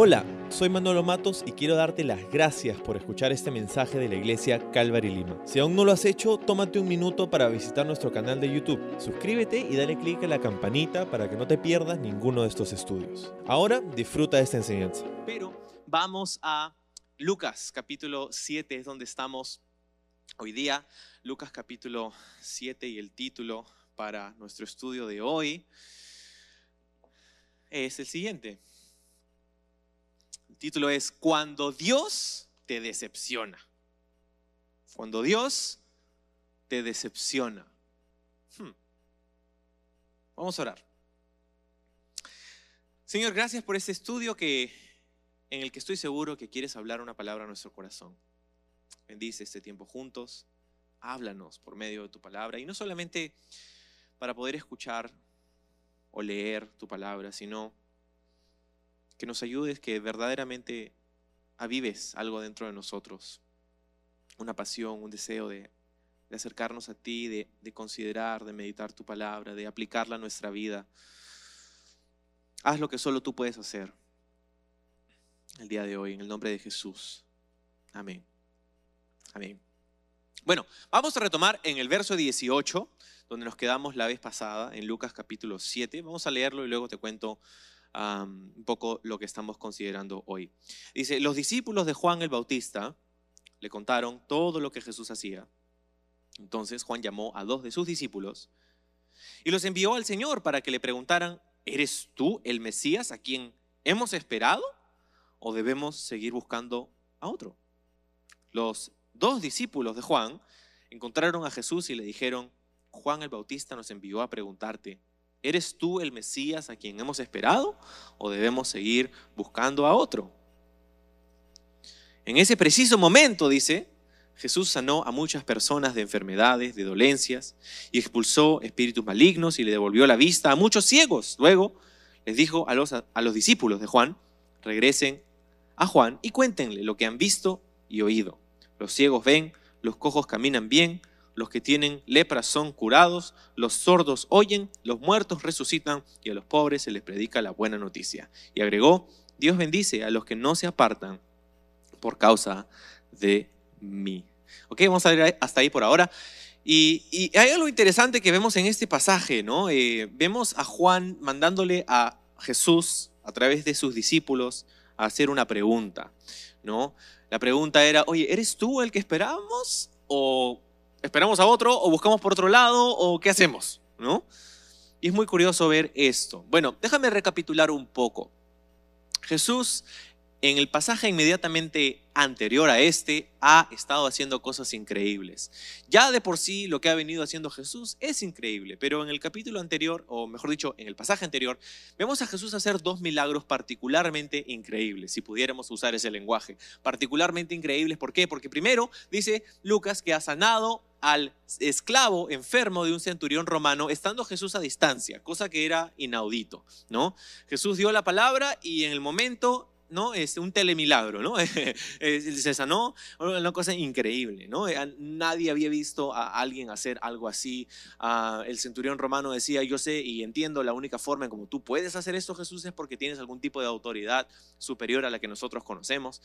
Hola, soy Manolo Matos y quiero darte las gracias por escuchar este mensaje de la iglesia Calvary Lima. Si aún no lo has hecho, tómate un minuto para visitar nuestro canal de YouTube. Suscríbete y dale clic a la campanita para que no te pierdas ninguno de estos estudios. Ahora disfruta de esta enseñanza. Pero vamos a Lucas capítulo 7, es donde estamos hoy día. Lucas capítulo 7 y el título para nuestro estudio de hoy es el siguiente título es Cuando Dios te decepciona. Cuando Dios te decepciona. Hmm. Vamos a orar. Señor, gracias por este estudio que, en el que estoy seguro que quieres hablar una palabra a nuestro corazón. Bendice este tiempo juntos. Háblanos por medio de tu palabra. Y no solamente para poder escuchar o leer tu palabra, sino que nos ayudes, que verdaderamente avives algo dentro de nosotros, una pasión, un deseo de, acercarnos a ti, de, de, considerar, de meditar tu palabra, de aplicarla a nuestra vida. Haz lo que solo tú puedes hacer el día de hoy, en el nombre de Jesús. Amén. Amén. Bueno, vamos a retomar en el verso 18, donde nos quedamos la vez pasada, en Lucas capítulo 7. Vamos a leerlo y luego te cuento un poco lo que estamos considerando hoy. Dice, los discípulos de Juan el Bautista le contaron todo lo que Jesús hacía. Entonces Juan llamó a dos de sus discípulos y los envió al Señor para que le preguntaran, ¿eres tú el Mesías a quien hemos esperado o debemos seguir buscando a otro? Los dos discípulos de Juan encontraron a Jesús y le dijeron, Juan el Bautista nos envió a preguntarte, ¿Eres tú el Mesías a quien hemos esperado o debemos seguir buscando a otro? En ese preciso momento, dice, Jesús sanó a muchas personas de enfermedades, de dolencias, y expulsó espíritus malignos y le devolvió la vista a muchos ciegos. Luego les dijo a los, a los discípulos de Juan, regresen a Juan y cuéntenle lo que han visto y oído. Los ciegos ven, los cojos caminan bien, los que tienen lepra son curados, los sordos oyen, los muertos resucitan y a los pobres se les predica la buena noticia. Y agregó, Dios bendice a los que no se apartan por causa de mí. Ok, vamos a ver hasta ahí por ahora. Y, hay algo interesante que vemos en este pasaje, ¿no? Eh, vemos a Juan mandándole a Jesús a través de sus discípulos a hacer una pregunta, ¿no? La pregunta era, oye, ¿eres tú el que esperábamos o ¿Esperamos a otro o buscamos por otro lado o qué hacemos? ¿No? Y es muy curioso ver esto. Bueno, déjame recapitular un poco. Jesús en el pasaje inmediatamente anterior a este ha estado haciendo cosas increíbles. Ya de por sí lo que ha venido haciendo Jesús es increíble, pero en el capítulo anterior, o mejor dicho, en el pasaje anterior, vemos a Jesús hacer dos milagros particularmente increíbles, si pudiéramos usar ese lenguaje. Particularmente increíbles, ¿por qué? Porque primero dice Lucas que ha sanado al esclavo enfermo de un centurión romano estando Jesús a distancia, cosa que era inaudito, ¿no? Jesús dio la palabra y en el momento ¿no? Es un telemilagro, ¿no? Se sanó, una cosa increíble, ¿no? Nadie había visto a alguien hacer algo así. Ah, el centurión romano decía, yo sé y entiendo la única forma en como tú puedes hacer esto, Jesús, es porque tienes algún tipo de autoridad superior a la que nosotros conocemos.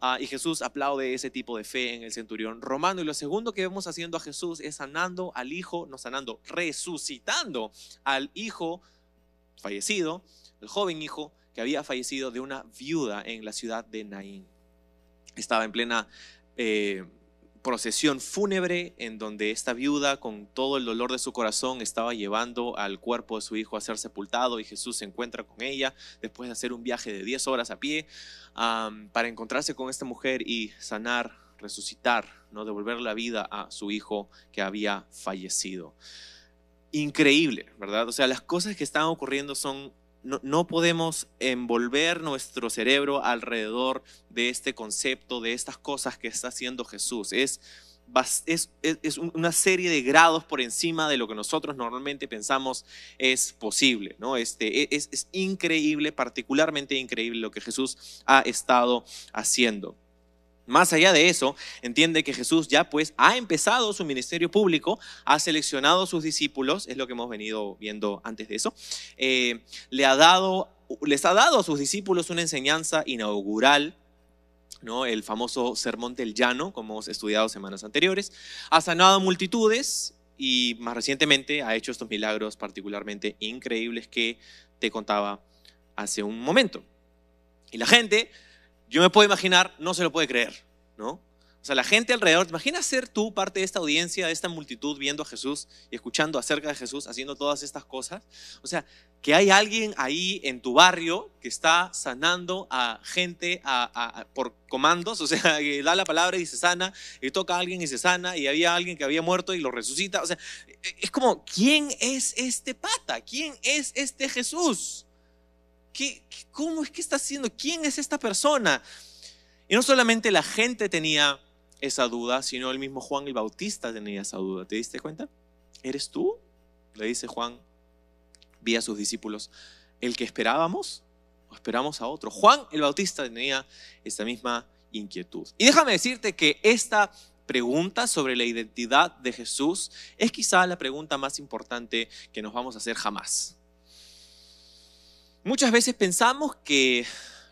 Ah, y Jesús aplaude ese tipo de fe en el centurión romano. Y lo segundo que vemos haciendo a Jesús es sanando al hijo, no sanando, resucitando al hijo fallecido, el joven hijo que había fallecido de una viuda en la ciudad de Naín. Estaba en plena eh, procesión fúnebre en donde esta viuda con todo el dolor de su corazón estaba llevando al cuerpo de su hijo a ser sepultado y Jesús se encuentra con ella después de hacer un viaje de 10 horas a pie para encontrarse con esta mujer y sanar, resucitar, ¿no? devolver la vida a su hijo que había fallecido. Increíble, ¿verdad? O sea, las cosas que están ocurriendo son no, podemos envolver nuestro cerebro alrededor de este concepto, de estas cosas que está haciendo Jesús. Es, es, es, una serie de grados por encima de lo que nosotros normalmente pensamos es posible. ¿no? Este, e, es, es increíble, particularmente increíble lo que Jesús ha estado haciendo. Más allá de eso, entiende que Jesús ya pues ha empezado su ministerio público, ha seleccionado sus discípulos, es lo que hemos venido viendo antes de eso, eh, le ha dado les ha dado a sus discípulos una enseñanza inaugural, ¿no? el famoso Sermón del Llano, como hemos estudiado semanas anteriores. Ha sanado multitudes y más recientemente ha hecho estos milagros particularmente increíbles que te contaba hace un momento. Y la gente, yo me puedo imaginar, no se lo puede creer, ¿no? O sea, la gente alrededor, ¿te imaginas ser tú parte de esta audiencia, de esta multitud, viendo a Jesús y escuchando acerca de Jesús, haciendo todas estas cosas? O sea, que hay alguien ahí en tu barrio que está sanando a gente por comandos, o sea, que da la palabra y se sana, y toca a alguien y se sana, y había alguien que había muerto y lo resucita. O sea, es como, ¿quién es este pata? ¿Quién es este Jesús? ¿Qué, ¿Cómo es que está haciendo? ¿Quién es esta persona? Y no solamente la gente tenía esa duda, sino el mismo Juan el Bautista tenía esa duda. ¿Te diste cuenta? ¿Eres tú? Le dice Juan, vi a sus discípulos, ¿el que esperábamos o esperamos a otro? Juan el Bautista tenía esa misma inquietud. Y déjame decirte que esta pregunta sobre la identidad de Jesús es quizá la pregunta más importante que nos vamos a hacer jamás. Muchas veces pensamos que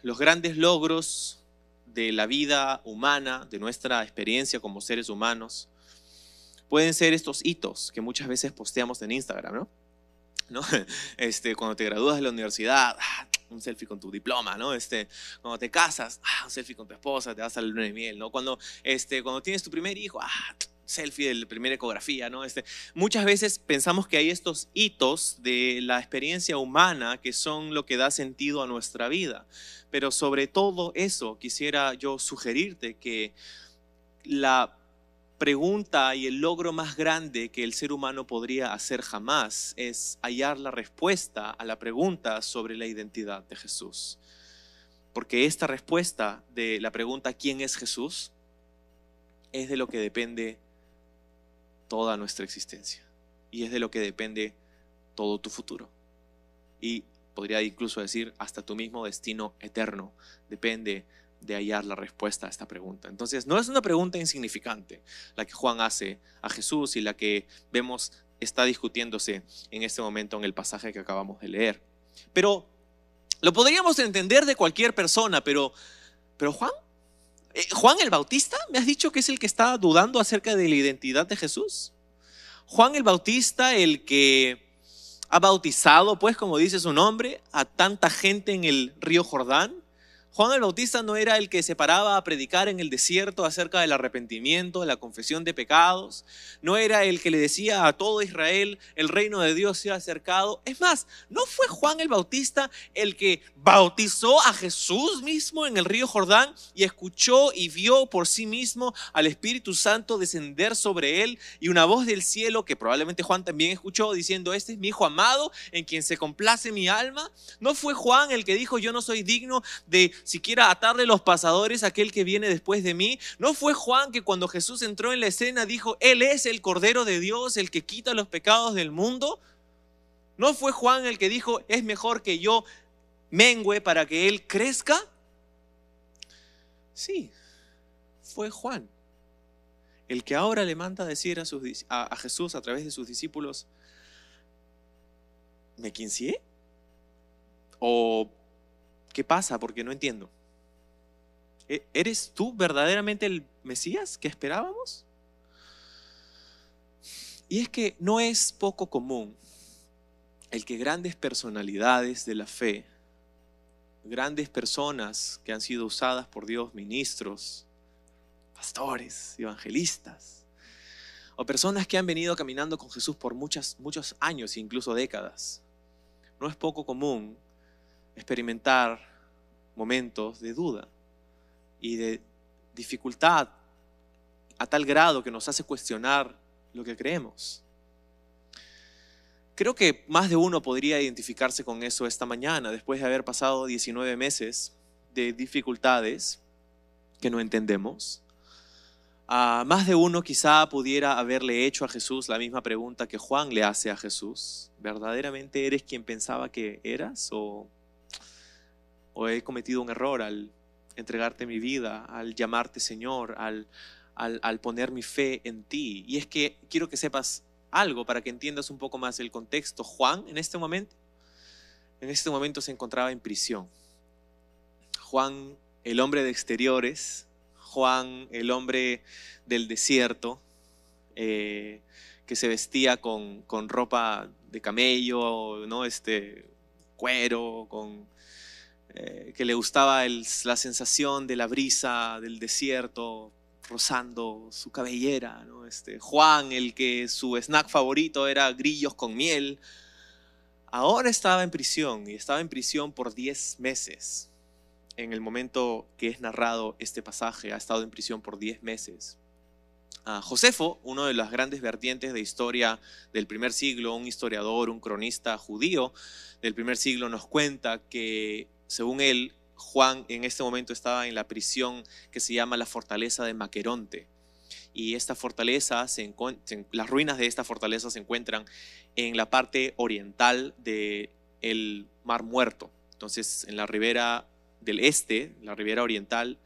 los grandes logros de la vida humana, de nuestra experiencia como seres humanos, pueden ser estos hitos que muchas veces posteamos en Instagram, ¿no? ¿No? Este, cuando te gradúas de la universidad, ah, un selfie con tu diploma, ¿no? Este, cuando te casas, ah, un selfie con tu esposa, te vas a la luna de miel, ¿no? Cuando, este, cuando tienes tu primer hijo, ah, selfie de la primera ecografía, ¿no? Este, muchas veces pensamos que hay estos hitos de la experiencia humana que son lo que da sentido a nuestra vida. Pero sobre todo eso, quisiera yo sugerirte que la pregunta y el logro más grande que el ser humano podría hacer jamás es hallar la respuesta a la pregunta sobre la identidad de Jesús. Porque esta respuesta de la pregunta ¿quién es Jesús? es de lo que depende toda nuestra existencia y es de lo que depende todo tu futuro. Y podría incluso decir hasta tu mismo destino eterno depende de hallar la respuesta a esta pregunta. Entonces, no es una pregunta insignificante la que Juan hace a Jesús y la que vemos está discutiéndose en este momento en el pasaje que acabamos de leer. Pero lo podríamos entender de cualquier persona, pero, pero Juan, eh, Juan el Bautista, ¿me has dicho que es el que está dudando acerca de la identidad de Jesús? Juan el Bautista, el que ha bautizado, pues como dice su nombre, a tanta gente en el río Jordán. Juan el Bautista no era el que se paraba a predicar en el desierto acerca del arrepentimiento, de la confesión de pecados. No era el que le decía a todo Israel, el reino de Dios se ha acercado. Es más, no fue Juan el Bautista el que bautizó a Jesús mismo en el río Jordán y escuchó y vio por sí mismo al Espíritu Santo descender sobre él y una voz del cielo que probablemente Juan también escuchó diciendo, este es mi hijo amado en quien se complace mi alma. No fue Juan el que dijo, yo no soy digno de siquiera atarle los pasadores a aquel que viene después de mí. No fue Juan que cuando Jesús entró en la escena dijo, Él es el Cordero de Dios, el que quita los pecados del mundo. No fue Juan el que dijo, es mejor que yo mengue para que Él crezca. Sí, fue Juan el que ahora le manda decir a, a, Jesús a través de sus discípulos, ¿me quincié? ¿O ¿Qué pasa? Porque no entiendo. ¿E-, ¿Eres tú verdaderamente el Mesías que esperábamos? Y es que no es poco común el que grandes personalidades de la fe, grandes personas que han sido usadas por Dios, ministros, pastores, evangelistas, o personas que han venido caminando con Jesús por muchas, muchos años, incluso décadas, no es poco común experimentar momentos de duda y de dificultad a tal grado que nos hace cuestionar lo que creemos. Creo que más de uno podría identificarse con eso esta mañana, después de haber pasado 19 meses de dificultades que no entendemos. a más de uno quizá pudiera haberle hecho a Jesús la misma pregunta que Juan le hace a Jesús. ¿Verdaderamente eres quien pensaba que eras o he cometido un error al entregarte mi vida, al llamarte Señor, al, al, poner mi fe en ti. Y es que quiero que sepas algo para que entiendas un poco más el contexto. Juan, en este momento, en este momento se encontraba en prisión. Juan, el hombre de exteriores, Juan, el hombre del desierto, eh, que se vestía con, ropa de camello, ¿no? este, cuero, con, eh, que le gustaba la sensación de la brisa del desierto rozando su cabellera. Este, Juan, el que su snack favorito era grillos con miel, ahora estaba en prisión y estaba en prisión por 10 meses. En el momento que es narrado este pasaje, ha estado en prisión por 10 meses. Josefo, uno de las grandes vertientes de historia del primer siglo, un historiador, un cronista judío del primer siglo, nos cuenta que, según él, Juan en este momento estaba en la prisión que se llama la fortaleza de Maqueronte. Y esta fortaleza, se las ruinas de esta fortaleza se encuentran en la parte oriental del el Mar Muerto. Entonces, en la ribera del este, la ribera oriental,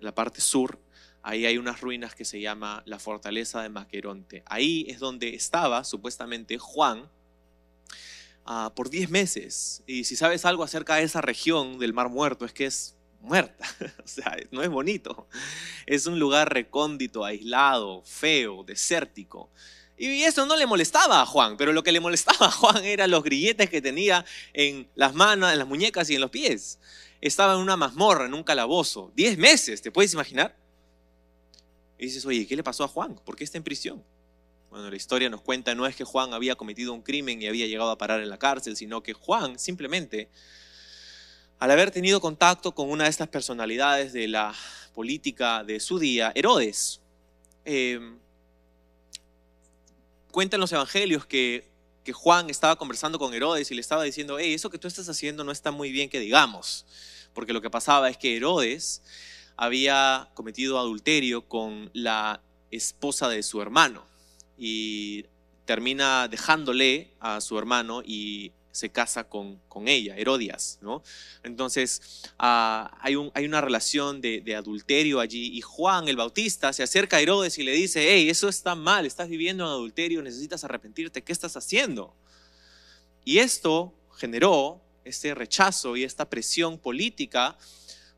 la parte sur, ahí hay unas ruinas que se llama la fortaleza de Maqueronte. Ahí es donde estaba supuestamente Juan ah, por 10 meses. Y si sabes algo acerca de esa región del Mar Muerto, es que es muerta. o sea, no es bonito. Es un lugar recóndito, aislado, feo, desértico. Y eso no le molestaba a Juan, pero lo que le molestaba a Juan eran los grilletes que tenía en las manos, en las muñecas y en los pies. Estaba en una mazmorra, en un calabozo. Diez meses, ¿te puedes imaginar? Y dices, oye, ¿qué le pasó a Juan? ¿Por qué está en prisión? Bueno, la historia nos cuenta, no es que Juan había cometido un crimen y había llegado a parar en la cárcel, sino que Juan simplemente, al haber tenido contacto con una de estas personalidades de la política de su día, Herodes, eh, cuentan los evangelios que, que, Juan estaba conversando con Herodes y le estaba diciendo, hey, eso que tú estás haciendo no está muy bien que digamos, porque lo que pasaba es que Herodes había cometido adulterio con la esposa de su hermano y termina dejándole a su hermano y se casa con, con ella, Herodias, ¿no? Entonces ah, hay, un, hay, una relación de, de, adulterio allí y Juan el Bautista se acerca a Herodes y le dice, hey, eso está mal, estás viviendo en adulterio, necesitas arrepentirte, ¿qué estás haciendo? Y esto generó este rechazo y esta presión política,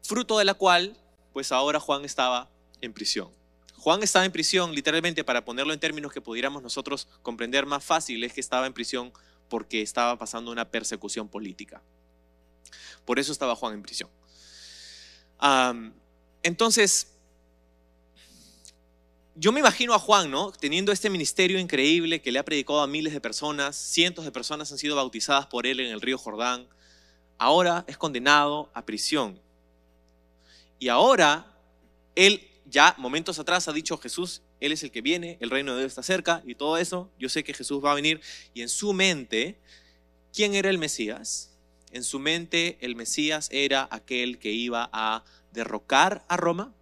fruto de la cual pues ahora Juan estaba en prisión. Juan estaba en prisión, literalmente, para ponerlo en términos que pudiéramos nosotros comprender más fácil, es que estaba en prisión porque estaba pasando una persecución política. Por eso estaba Juan en prisión. entonces, yo me imagino a Juan, ¿no? Teniendo este ministerio increíble que le ha predicado a miles de personas, cientos de personas han sido bautizadas por él en el río Jordán. Ahora es condenado a prisión. Y ahora, él ya momentos atrás ha dicho Jesús, Él es el que viene, el reino de Dios está cerca y todo eso. Yo sé que Jesús va a venir. Y en su mente, ¿quién era el Mesías? En su mente, el Mesías era aquel que iba a derrocar a Roma.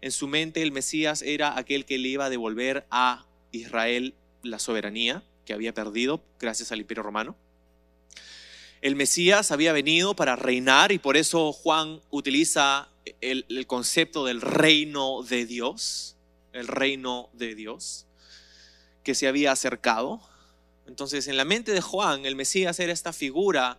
En su mente, el Mesías era aquel que le iba a devolver a Israel la soberanía que había perdido gracias al imperio romano. El Mesías había venido para reinar y por eso Juan utiliza el, concepto del reino de Dios, el reino de Dios, que se había acercado. Entonces, en la mente de Juan, el Mesías era esta figura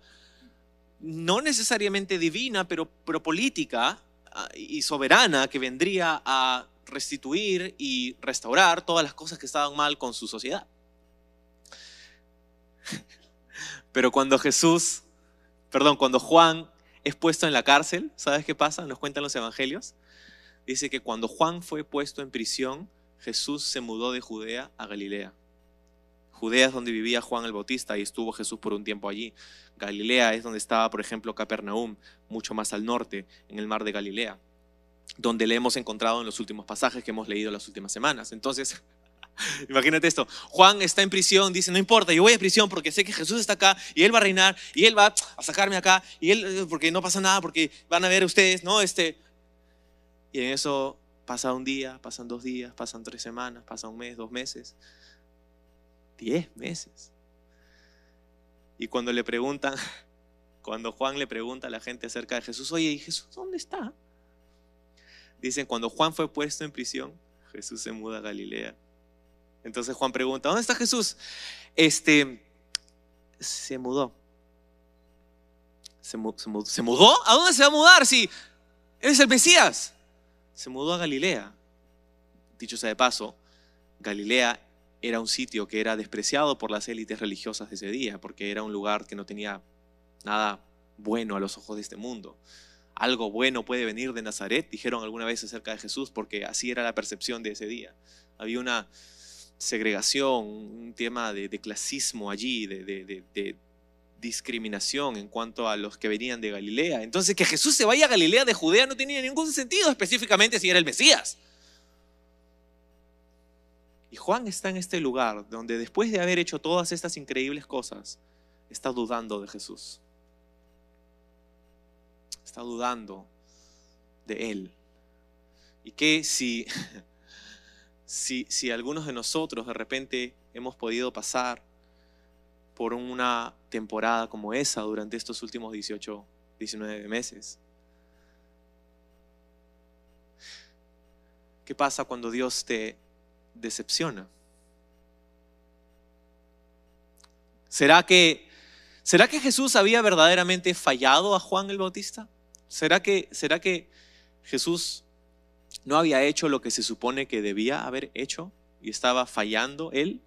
no necesariamente divina, pero, pero política ah, y soberana que vendría a restituir y restaurar todas las cosas que estaban mal con su sociedad. Pero cuando Jesús, perdón, cuando Juan es puesto en la cárcel, ¿sabes qué pasa? Nos cuentan los evangelios. Dice que cuando Juan fue puesto en prisión, Jesús se mudó de Judea a Galilea. Judea es donde vivía Juan el Bautista y estuvo Jesús por un tiempo allí. Galilea es donde estaba, por ejemplo, Capernaum, mucho más al norte, en el mar de Galilea, donde le hemos encontrado en los últimos pasajes que hemos leído las últimas semanas. Entonces, Imagínate esto. Juan está en prisión, dice, no importa, yo voy a prisión porque sé que Jesús está acá y Él va a reinar y Él va a sacarme acá y Él, eh, porque no pasa nada, porque van a ver ustedes, ¿no? Este, y en eso pasa un día, pasan dos días, pasan tres semanas, pasa un mes, dos meses, diez meses. Y cuando le preguntan, cuando Juan le pregunta a la gente acerca de Jesús, oye, ¿y Jesús dónde está? Dicen, cuando Juan fue puesto en prisión, Jesús se muda a Galilea entonces Juan pregunta, ¿dónde está Jesús? Este, se mudó. ¿Se, mudó? ¿A dónde se va a mudar si eres el Mesías? Se mudó a Galilea. Dicho sea de paso, Galilea era un sitio que era despreciado por las élites religiosas de ese día, porque era un lugar que no tenía nada bueno a los ojos de este mundo. Algo bueno puede venir de Nazaret, dijeron alguna vez acerca de Jesús, porque así era la percepción de ese día. Había una segregación, un tema de, clasismo allí, de, de discriminación en cuanto a los que venían de Galilea. Entonces que Jesús se vaya a Galilea de Judea no tenía ningún sentido, específicamente si era el Mesías. Y Juan está en este lugar donde después de haber hecho todas estas increíbles cosas, está dudando de Jesús. Está dudando de Él. Y que si, si, algunos de nosotros de repente hemos podido pasar por una temporada como esa durante estos últimos 18, 19 meses. ¿Qué pasa cuando Dios te decepciona? ¿Será que, ¿Será que Jesús había verdaderamente fallado a Juan el Bautista? ¿Será que, ¿Será que Jesús no había hecho lo que se supone que debía haber hecho y estaba fallando él?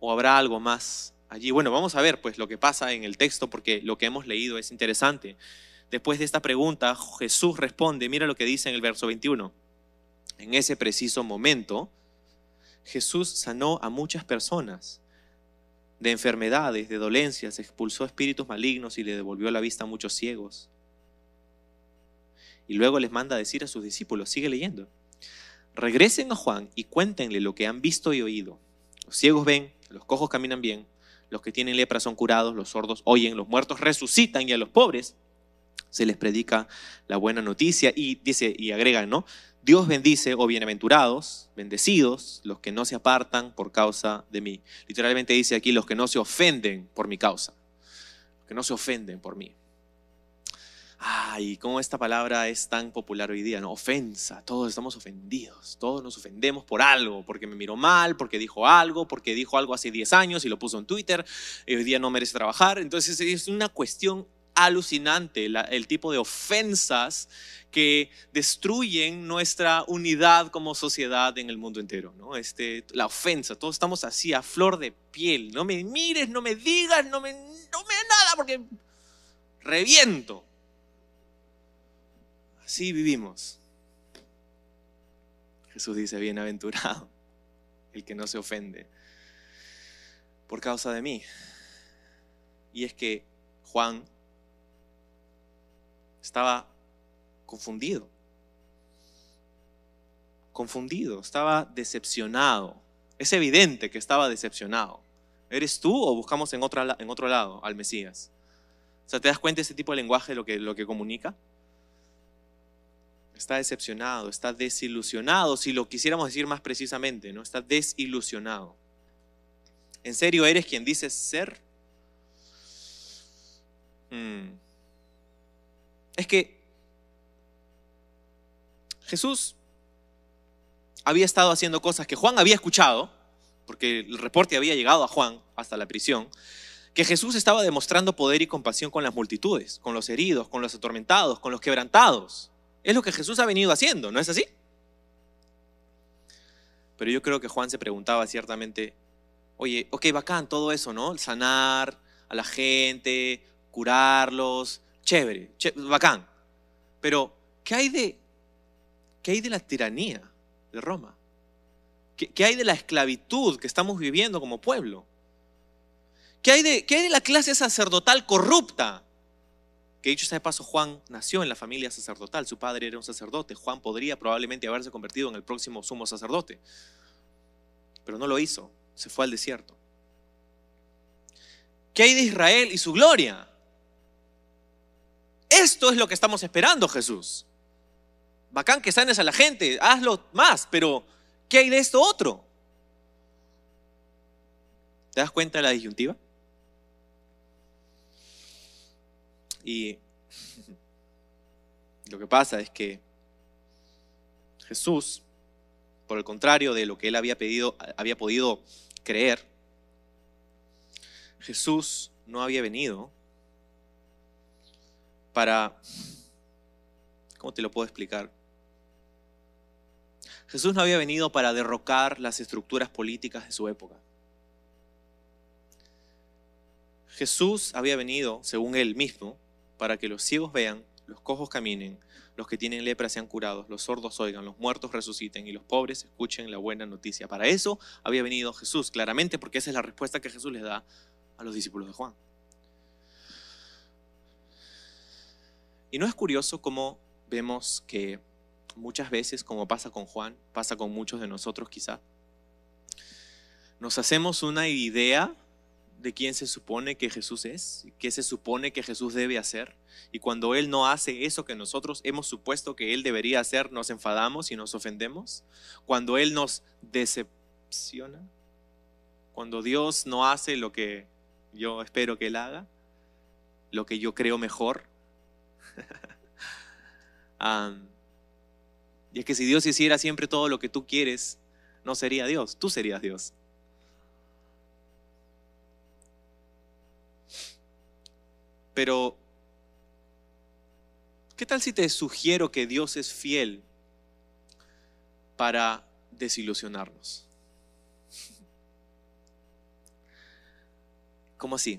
¿O habrá algo más allí? Bueno, vamos a ver pues lo que pasa en el texto porque lo que hemos leído es interesante. Después de esta pregunta, Jesús responde, mira lo que dice en el verso 21. En ese preciso momento, Jesús sanó a muchas personas de enfermedades, de dolencias, expulsó espíritus malignos y le devolvió la vista a muchos ciegos. Y luego les manda a decir a sus discípulos, sigue leyendo, regresen a Juan y cuéntenle lo que han visto y oído. Los ciegos ven, los cojos caminan bien, los que tienen lepra son curados, los sordos oyen, los muertos resucitan y a los pobres se les predica la buena noticia y dice y agrega, ¿no? Dios bendice o bienaventurados, bendecidos, los que no se apartan por causa de mí. Literalmente dice aquí los que no se ofenden por mi causa, los que no se ofenden por mí. Ay, cómo esta palabra es tan popular hoy día, ¿no? Ofensa, todos estamos ofendidos, todos nos ofendemos por algo, porque me miró mal, porque dijo algo, porque dijo algo hace 10 años y lo puso en Twitter, y hoy día no merece trabajar. Entonces es una cuestión alucinante el tipo de ofensas que destruyen nuestra unidad como sociedad en el mundo entero. ¿no? Este, la ofensa, todos estamos así a flor de piel. No me mires, no me digas, no me, no me nada porque reviento. Así vivimos. Jesús dice, bienaventurado el que no se ofende por causa de mí. Y es que Juan estaba confundido. Confundido, estaba decepcionado. Es evidente que estaba decepcionado. ¿Eres tú o buscamos en, otro lado al Mesías? O sea, ¿te das cuenta de ese tipo de lenguaje lo que, lo que comunica? Está decepcionado, está desilusionado, si lo quisiéramos decir más precisamente, ¿no? Está desilusionado. ¿En serio eres quien dices ser? Hmm. Es que Jesús había estado haciendo cosas que Juan había escuchado, porque el reporte había llegado a Juan hasta la prisión, que Jesús estaba demostrando poder y compasión con las multitudes, con los heridos, con los atormentados, con los quebrantados. Es lo que Jesús ha venido haciendo, ¿no es así? Pero yo creo que Juan se preguntaba ciertamente, oye, ok, bacán todo eso, ¿no? Sanar a la gente, curarlos, chévere, bacán. Pero, ¿qué hay, de, ¿qué hay de la tiranía de Roma? ¿Qué, ¿Qué, hay de la esclavitud que estamos viviendo como pueblo? ¿Qué hay de, qué hay de la clase sacerdotal corrupta? Que dicho sea de paso, Juan nació en la familia sacerdotal, su padre era un sacerdote, Juan podría probablemente haberse convertido en el próximo sumo sacerdote, pero no lo hizo, se fue al desierto. ¿Qué hay de Israel y su gloria? Esto es lo que estamos esperando, Jesús. Bacán que sanes a la gente, hazlo más, pero ¿qué hay de esto otro? ¿Te das cuenta de la disyuntiva? Y lo que pasa es que Jesús, por el contrario de lo que él había pedido, había podido creer, Jesús no había venido para... ¿Cómo te lo puedo explicar? Jesús no había venido para derrocar las estructuras políticas de su época. Jesús había venido, según él mismo, para que los ciegos vean, los cojos caminen, los que tienen lepra sean curados, los sordos oigan, los muertos resuciten y los pobres escuchen la buena noticia. Para eso había venido Jesús, claramente, porque esa es la respuesta que Jesús les da a los discípulos de Juan. Y no es curioso cómo vemos que muchas veces, como pasa con Juan, pasa con muchos de nosotros quizá, nos hacemos una idea de quién se supone que Jesús es, qué se supone que Jesús debe hacer. Y cuando Él no hace eso que nosotros hemos supuesto que Él debería hacer, nos enfadamos y nos ofendemos. Cuando Él nos decepciona. Cuando Dios no hace lo que yo espero que Él haga, lo que yo creo mejor. y es que si Dios hiciera siempre todo lo que tú quieres, no sería Dios, tú serías Dios. Pero, ¿qué tal si te sugiero que Dios es fiel para desilusionarnos? ¿Cómo así?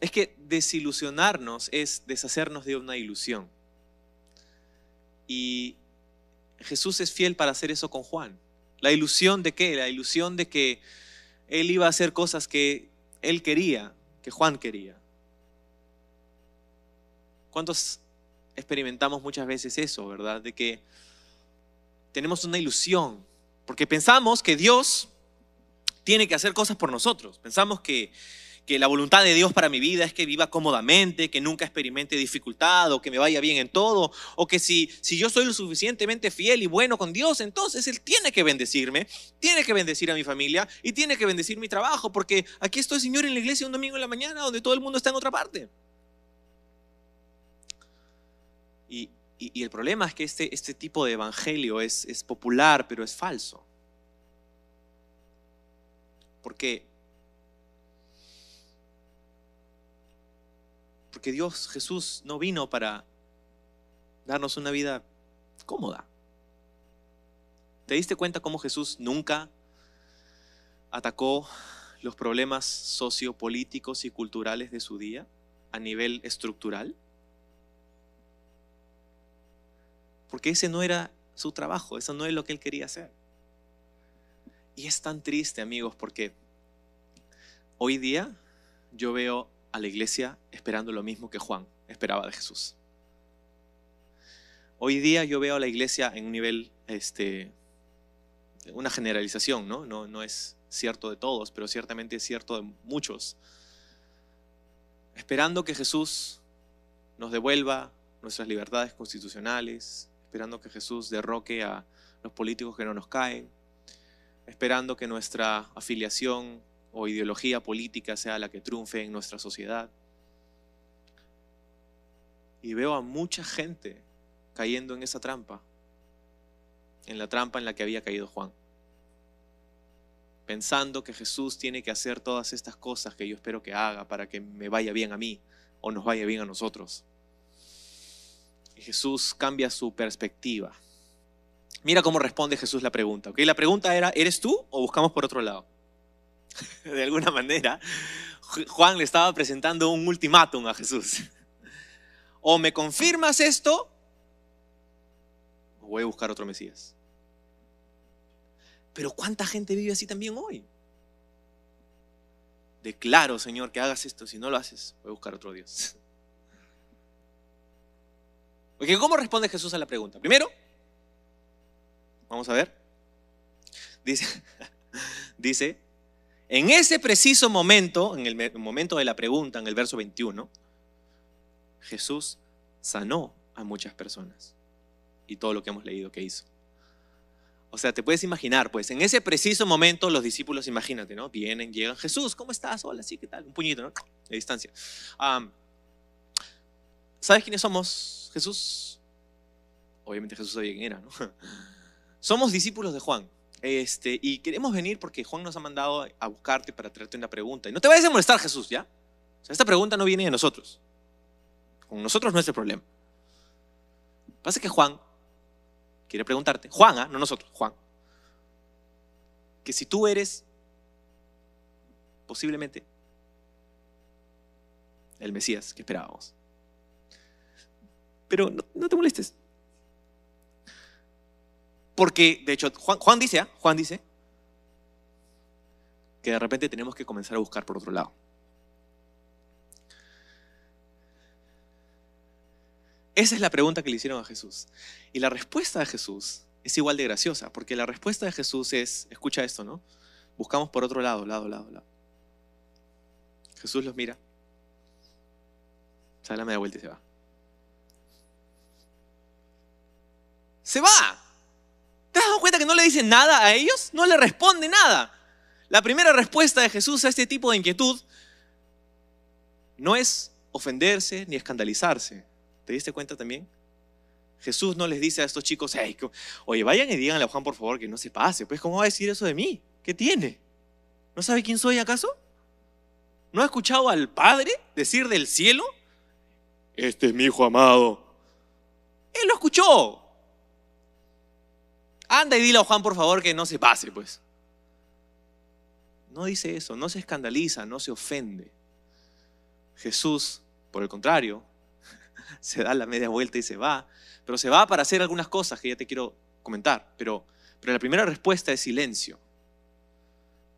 Es que desilusionarnos es deshacernos de una ilusión. Y Jesús es fiel para hacer eso con Juan. ¿La ilusión de qué? La ilusión de que él iba a hacer cosas que él quería, que Juan quería. ¿Cuántos experimentamos muchas veces eso, verdad? De que tenemos una ilusión, porque pensamos que Dios tiene que hacer cosas por nosotros. Pensamos que, que la voluntad de Dios para mi vida es que viva cómodamente, que nunca experimente dificultad o que me vaya bien en todo, o que si, si yo soy lo suficientemente fiel y bueno con Dios, entonces Él tiene que bendecirme, tiene que bendecir a mi familia y tiene que bendecir mi trabajo, porque aquí estoy, Señor, en la iglesia un domingo en la mañana donde todo el mundo está en otra parte. Y, el problema es que este, este tipo de evangelio es, popular, pero es falso. Porque, porque Dios, Jesús, no vino para darnos una vida cómoda. ¿Te diste cuenta cómo Jesús nunca atacó los problemas sociopolíticos y culturales de su día a nivel estructural? Porque ese no era su trabajo, eso no es lo que él quería hacer. Y es tan triste, amigos, porque hoy día yo veo a la iglesia esperando lo mismo que Juan esperaba de Jesús. Hoy día yo veo a la iglesia en un nivel, este, una generalización, ¿no? Es cierto de todos, pero ciertamente es cierto de muchos. Esperando que Jesús nos devuelva nuestras libertades constitucionales, esperando que Jesús derroque a los políticos que no nos caen, esperando que nuestra afiliación o ideología política sea la que triunfe en nuestra sociedad. Y veo a mucha gente cayendo en esa trampa, en la trampa en la que había caído Juan, pensando que Jesús tiene que hacer todas estas cosas que yo espero que haga para que me vaya bien a mí o nos vaya bien a nosotros. Y Jesús cambia su perspectiva. Mira cómo responde Jesús la pregunta. La pregunta era, ¿eres tú o buscamos por otro lado? De alguna manera, Juan le estaba presentando un ultimátum a Jesús. O me confirmas esto, o voy a buscar otro Mesías. Pero ¿cuánta gente vive así también hoy? Declaro, Señor, que hagas esto. Si no lo haces, voy a buscar otro Dios. Porque ¿cómo responde Jesús a la pregunta? Primero, vamos a ver, dice, dice, en ese preciso momento, en el momento de la pregunta, en el verso 21, Jesús sanó a muchas personas y todo lo que hemos leído que hizo. O sea, te puedes imaginar, pues, en ese preciso momento los discípulos, imagínate, ¿no? Vienen, llegan, Jesús, ¿cómo estás? Hola, sí, ¿qué tal? Un puñito, ¿no? De distancia. ¿Sabes quiénes somos? Jesús, obviamente Jesús sabía quién era, ¿no? Somos discípulos de Juan. Este, y queremos venir porque Juan nos ha mandado a buscarte para traerte una pregunta. Y no te vayas a molestar, Jesús, ¿ya? esta pregunta no viene de nosotros. Con nosotros no es el problema. Lo que pasa es que Juan quiere preguntarte, Juan, ¿ah? no nosotros, Juan, que si tú eres posiblemente el Mesías que esperábamos. Pero no, te molestes. Porque, de hecho, Juan, dice, ¿ah? Juan dice que de repente tenemos que comenzar a buscar por otro lado. Esa es la pregunta que le hicieron a Jesús. Y la respuesta de Jesús es igual de graciosa, porque la respuesta de Jesús es, escucha esto, ¿no? Buscamos por otro lado, lado, lado, lado. Jesús los mira, sale la media vuelta y se va. Se va. ¿Te has dado cuenta que no le dice nada a ellos? No le responde nada. La primera respuesta de Jesús a este tipo de inquietud no es ofenderse ni escandalizarse. ¿Te diste cuenta también? Jesús no les dice a estos chicos, oye, vayan y díganle a Juan por favor que no se pase. Pues, ¿cómo va a decir eso de mí? ¿Qué tiene? ¿No sabe quién soy acaso? ¿No ha escuchado al Padre decir del cielo? Este es mi hijo amado. Él lo escuchó. Anda y dile a Juan por favor que no se pase, pues. No dice eso, no se escandaliza, no se ofende. Jesús, por el contrario, se da la media vuelta y se va, pero se va para hacer algunas cosas que ya te quiero comentar, pero, pero la primera respuesta es silencio.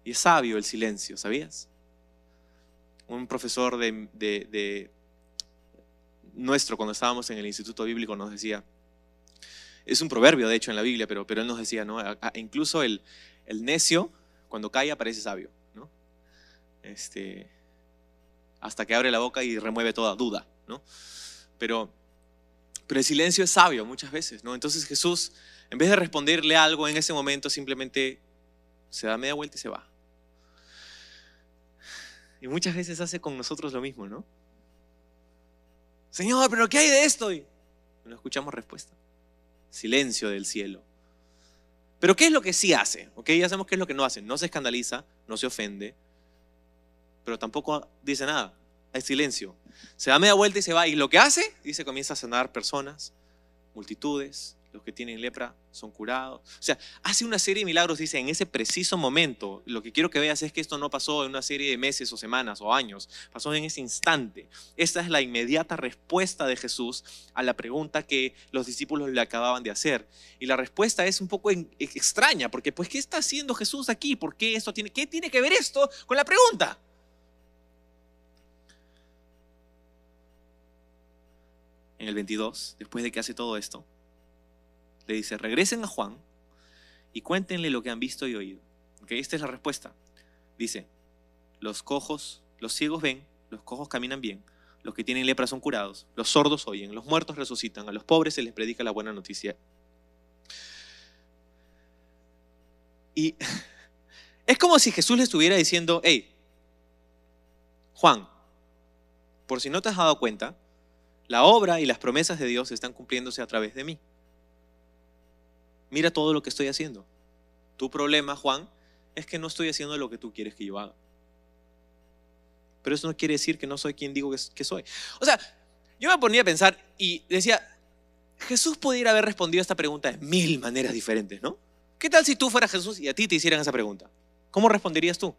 Y es sabio el silencio, ¿sabías? Un profesor de, nuestro cuando estábamos en el Instituto Bíblico nos decía, es un proverbio de hecho en la Biblia, pero, él nos decía, ¿no? incluso el, necio cuando cae parece sabio, ¿no? Este, hasta que abre la boca y remueve toda duda. Pero, el silencio es sabio muchas veces, ¿no? Entonces Jesús, en vez de responderle algo en ese momento, simplemente se da media vuelta y se va. Y muchas veces hace con nosotros lo mismo, ¿no? Señor, pero ¿qué hay de esto? No escuchamos respuesta. Silencio del cielo. Pero ¿qué es lo que sí hace? ¿Ok? Ya sabemos qué es lo que no hace. No se escandaliza, no se ofende, pero tampoco dice nada. Hay silencio. Se da media vuelta y se va. Y lo que hace, dice, comienza a sanar personas, multitudes, los que tienen lepra son curados. O sea, hace una serie de milagros, dice, en ese preciso momento. Lo que quiero que veas es que esto no pasó en una serie de meses o semanas o años, pasó en ese instante. Esta es la inmediata respuesta de Jesús a la pregunta que los discípulos le acababan de hacer. Y la respuesta es un poco extraña, porque pues, ¿qué está haciendo Jesús aquí? ¿Por qué esto tiene, qué tiene que ver esto con la pregunta? en el 22, después de que hace todo esto, le dice, regresen a Juan y cuéntenle lo que han visto y oído. ¿Okay? Esta es la respuesta. Dice, los cojos, los ciegos ven, los cojos caminan bien, los que tienen lepra son curados, los sordos oyen, los muertos resucitan, a los pobres se les predica la buena noticia. Y es como si Jesús le estuviera diciendo, hey, Juan, por si no te has dado cuenta, la obra y las promesas de Dios están cumpliéndose a través de mí. Mira todo lo que estoy haciendo. Tu problema, Juan, es que no estoy haciendo lo que tú quieres que yo haga. Pero eso no quiere decir que no soy quien digo que soy. O sea, yo me ponía a pensar y decía, Jesús pudiera haber respondido a esta pregunta de mil maneras diferentes, ¿no? ¿Qué tal si tú fueras Jesús y a ti te hicieran esa pregunta? ¿Cómo responderías tú?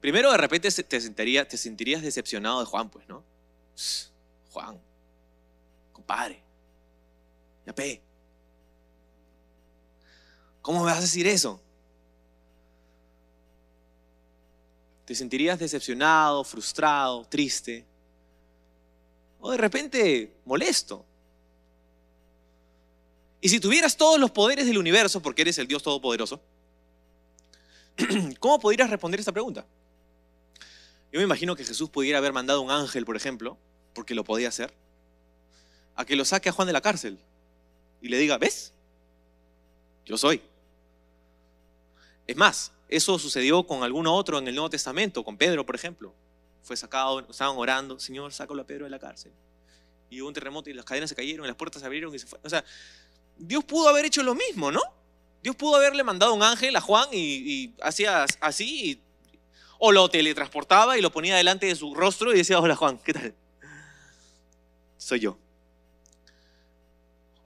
Primero, de repente te, te sentirías decepcionado de Juan, pues, ¿no? Juan, compadre, ya pe. ¿Cómo me vas a decir eso? Te sentirías decepcionado, frustrado, triste, o de repente molesto. Y si tuvieras todos los poderes del universo, porque eres el Dios Todopoderoso, ¿cómo podrías responder esta pregunta? Yo me imagino que Jesús pudiera haber mandado un ángel, por ejemplo, porque lo podía hacer, a que lo saque a Juan de la cárcel y le diga, ¿ves? Yo soy. Es más, eso sucedió con alguno otro en el Nuevo Testamento, con Pedro, por ejemplo. Fue sacado, estaban orando, Señor, sácalo a Pedro de la cárcel. Y hubo un terremoto y las cadenas se cayeron, y las puertas se abrieron y se fue. O sea, Dios pudo haber hecho lo mismo, ¿no? Dios pudo haberle mandado un ángel a Juan y, hacía así, o lo teletransportaba y lo ponía delante de su rostro y decía, hola Juan, ¿qué tal? soy yo.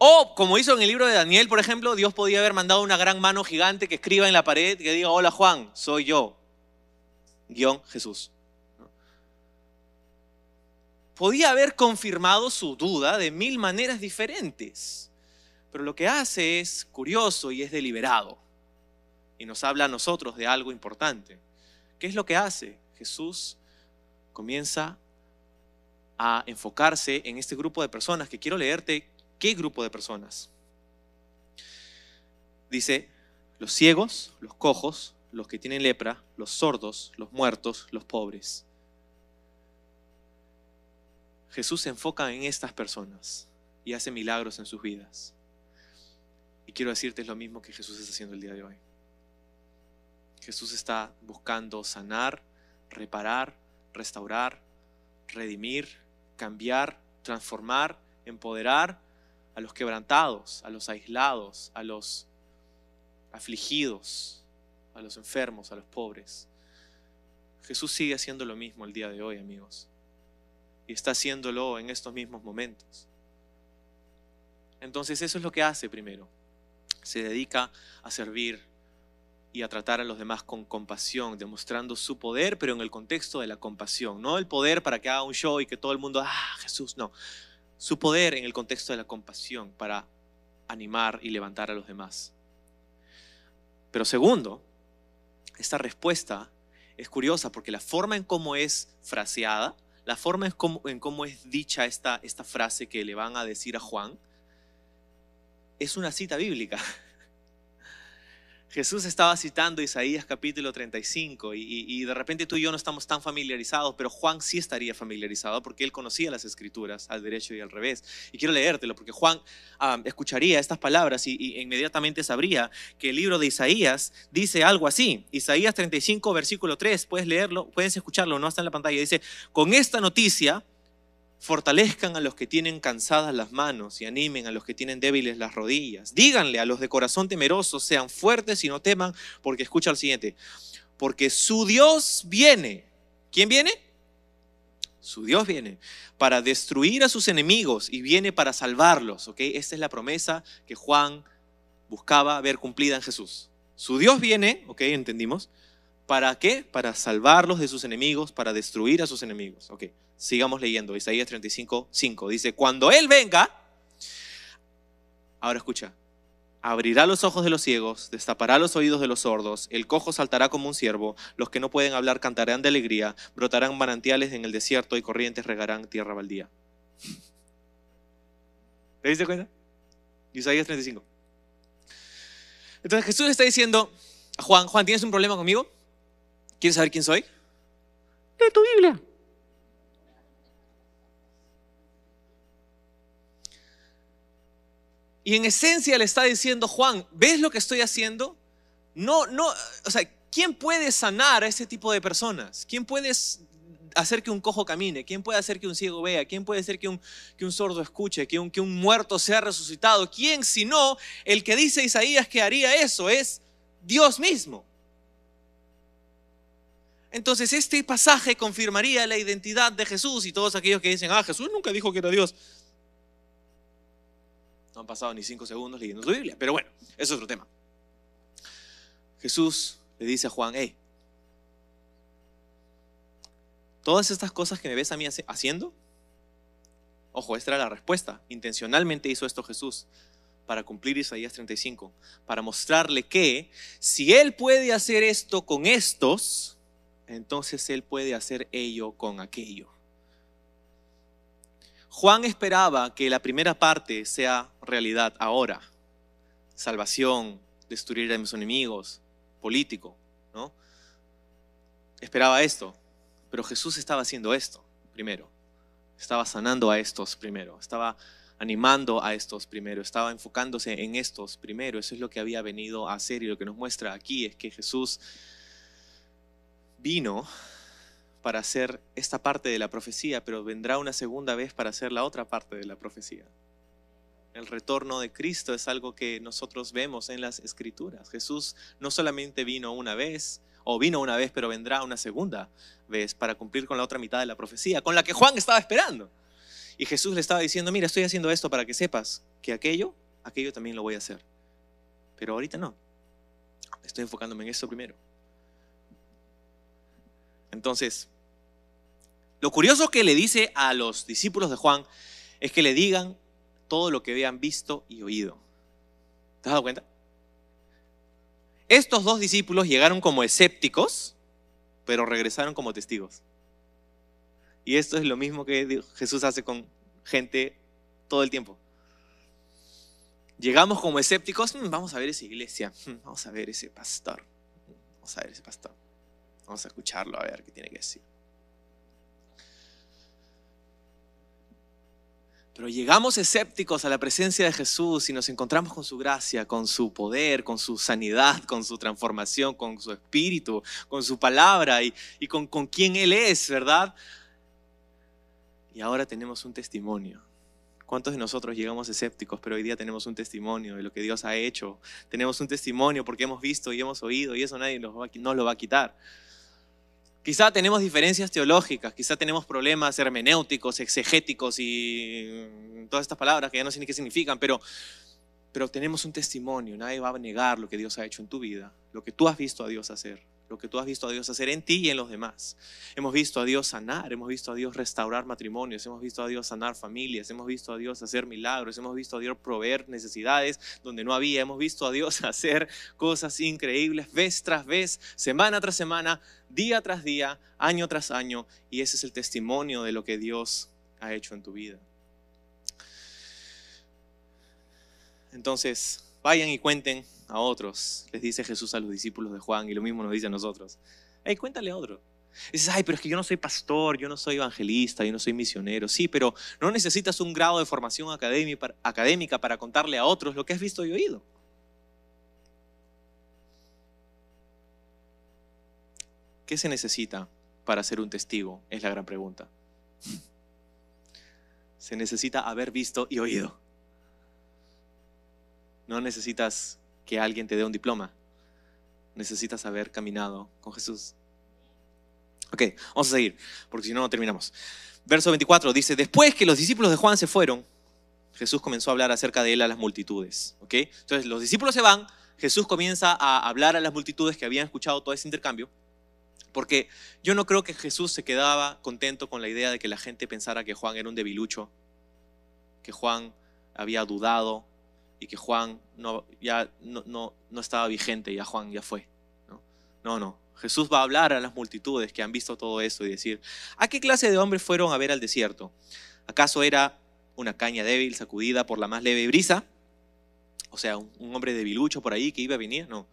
O como hizo en el libro de Daniel, por ejemplo, Dios podía haber mandado una gran mano gigante que escriba en la pared que diga, hola Juan, soy yo, guion Jesús. Podía haber confirmado su duda de mil maneras diferentes, pero lo que hace es curioso y es deliberado. Y nos habla a nosotros de algo importante. ¿Qué es lo que hace? Jesús comienza a enfocarse en este grupo de personas que quiero leerte qué grupo de personas. Dice, los ciegos, los cojos, los que tienen lepra, los sordos, los muertos, los pobres. Jesús se enfoca en estas personas y hace milagros en sus vidas. Y quiero decirte lo mismo que Jesús está haciendo el día de hoy. Jesús está buscando sanar, reparar, restaurar, redimir, cambiar, transformar, empoderar a los quebrantados, a los aislados, a los afligidos, a los enfermos, a los pobres. Jesús sigue haciendo lo mismo el día de hoy, amigos. Y está haciéndolo en estos mismos momentos. Entonces eso es lo que hace primero. Se dedica a servir y a tratar a los demás con compasión, demostrando su poder, pero en el contexto de la compasión. No el poder para que haga un show y que todo el mundo, ah, Jesús, no su poder en el contexto de la compasión para animar y levantar a los demás. Pero segundo, esta respuesta es curiosa porque la forma en cómo es fraseada, la forma en cómo, es dicha esta, esta frase que le van a decir a Juan, es una cita bíblica. Jesús estaba citando Isaías capítulo 35 y, de repente tú y yo no estamos tan familiarizados, pero Juan sí estaría familiarizado porque él conocía las escrituras al derecho y al revés. Y quiero leértelo porque Juan ah, escucharía estas palabras y, y, inmediatamente sabría que el libro de Isaías dice algo así. Isaías 35 versículo 3, puedes leerlo, puedes escucharlo, no está en la pantalla. Dice, con esta noticia Fortalezcan a los que tienen cansadas las manos y animen a los que tienen débiles las rodillas. Díganle a los de corazón temeroso, sean fuertes y no teman, porque escucha el siguiente, porque su Dios viene. ¿Quién viene? Su Dios viene para destruir a sus enemigos y viene para salvarlos. ¿ok? Esta es la promesa que Juan buscaba ver cumplida en Jesús. Su Dios viene, ¿ok? Entendimos. ¿Para qué? Para salvarlos de sus enemigos, para destruir a sus enemigos. Sigamos leyendo, Isaías 35, 5. Dice, cuando Él venga, ahora escucha, abrirá los ojos de los ciegos, destapará los oídos de los sordos, el cojo saltará como un ciervo, los que no pueden hablar cantarán de alegría, brotarán manantiales en el desierto y corrientes regarán tierra baldía. ¿Te diste cuenta? Isaías 35. Entonces Jesús está diciendo Juan, Juan, ¿tienes un problema conmigo? ¿Quieres saber quién soy? Lee tu Biblia. Y en esencia le está diciendo Juan, ¿ves lo que estoy haciendo? No, no, o sea, ¿quién puede sanar a ese tipo de personas? ¿Quién puede hacer que un cojo camine? ¿Quién puede hacer que un ciego vea? ¿Quién puede hacer que un, que un sordo escuche? ¿Que un, que un muerto sea resucitado? ¿Quién sino el que dice Isaías que haría eso? Es Dios mismo. Entonces este pasaje confirmaría la identidad de Jesús y todos aquellos que dicen, ah, Jesús nunca dijo que era Dios. No han pasado ni cinco segundos leyendo su Biblia. Pero bueno, eso es otro tema. Jesús le dice a Juan, hey, todas estas cosas que me ves a mí haciendo, ojo, esta era la respuesta. Intencionalmente hizo esto Jesús para cumplir Isaías 35, para mostrarle que si Él puede hacer esto con estos, entonces Él puede hacer ello con aquello. Juan esperaba que la primera parte sea realidad ahora. Salvación, destruir a mis enemigos, político, ¿no? Esperaba esto, pero Jesús estaba haciendo esto primero. Estaba sanando a estos primero, estaba animando a estos primero, estaba enfocándose en estos primero. Eso es lo que había venido a hacer y lo que nos muestra aquí es que Jesús vino para hacer esta parte de la profecía, pero vendrá una segunda vez para hacer la otra parte de la profecía. El retorno de Cristo es algo que nosotros vemos en las escrituras. Jesús no solamente vino una vez, o vino una vez, pero vendrá una segunda vez para cumplir con la otra mitad de la profecía, con la que Juan estaba esperando. Y Jesús le estaba diciendo, mira, estoy haciendo esto para que sepas que aquello, aquello también lo voy a hacer. Pero ahorita no. Estoy enfocándome en eso primero. Entonces, lo curioso que le dice a los discípulos de Juan es que le digan todo lo que habían visto y oído. ¿Te has dado cuenta? Estos dos discípulos llegaron como escépticos, pero regresaron como testigos. Y esto es lo mismo que Jesús hace con gente todo el tiempo. Llegamos como escépticos, mm, vamos a ver esa iglesia, mm, vamos a ver ese pastor, vamos a ver ese pastor, vamos a escucharlo a ver qué tiene que decir. Pero llegamos escépticos a la presencia de Jesús y nos encontramos con su gracia, con su poder, con su sanidad, con su transformación, con su espíritu, con su palabra y, con, con quién Él es, ¿verdad? Y ahora tenemos un testimonio. ¿Cuántos de nosotros llegamos escépticos, pero hoy día tenemos un testimonio de lo que Dios ha hecho? Tenemos un testimonio porque hemos visto y hemos oído y eso nadie nos, nos lo va a quitar. Quizá tenemos diferencias teológicas, quizá tenemos problemas hermenéuticos, exegéticos y todas estas palabras que ya no sé ni qué significan, pero, pero tenemos un testimonio. Nadie va a negar lo que Dios ha hecho en tu vida, lo que tú has visto a Dios hacer lo que tú has visto a Dios hacer en ti y en los demás. Hemos visto a Dios sanar, hemos visto a Dios restaurar matrimonios, hemos visto a Dios sanar familias, hemos visto a Dios hacer milagros, hemos visto a Dios proveer necesidades donde no había, hemos visto a Dios hacer cosas increíbles vez tras vez, semana tras semana, día tras día, año tras año, y ese es el testimonio de lo que Dios ha hecho en tu vida. Entonces, vayan y cuenten a otros, les dice Jesús a los discípulos de Juan y lo mismo nos dice a nosotros. Hey, cuéntale a otro. dices, ay, pero es que yo no soy pastor, yo no soy evangelista, yo no soy misionero. Sí, pero no necesitas un grado de formación académica para contarle a otros lo que has visto y oído. ¿Qué se necesita para ser un testigo? Es la gran pregunta. Se necesita haber visto y oído. No necesitas que alguien te dé un diploma. Necesitas haber caminado con Jesús. Ok, vamos a seguir, porque si no, no terminamos. Verso 24 dice, después que los discípulos de Juan se fueron, Jesús comenzó a hablar acerca de él a las multitudes. ¿ok? Entonces los discípulos se van, Jesús comienza a hablar a las multitudes que habían escuchado todo ese intercambio, porque yo no creo que Jesús se quedaba contento con la idea de que la gente pensara que Juan era un debilucho, que Juan había dudado, y que Juan no, ya no, no, estaba vigente, ya Juan ya fue. ¿no? no, no. Jesús va a hablar a las multitudes que han visto todo eso y decir, ¿a qué clase de hombres fueron a ver al desierto? ¿Acaso era una caña débil sacudida por la más leve brisa? O sea, un, un hombre debilucho por ahí que iba a venir, no.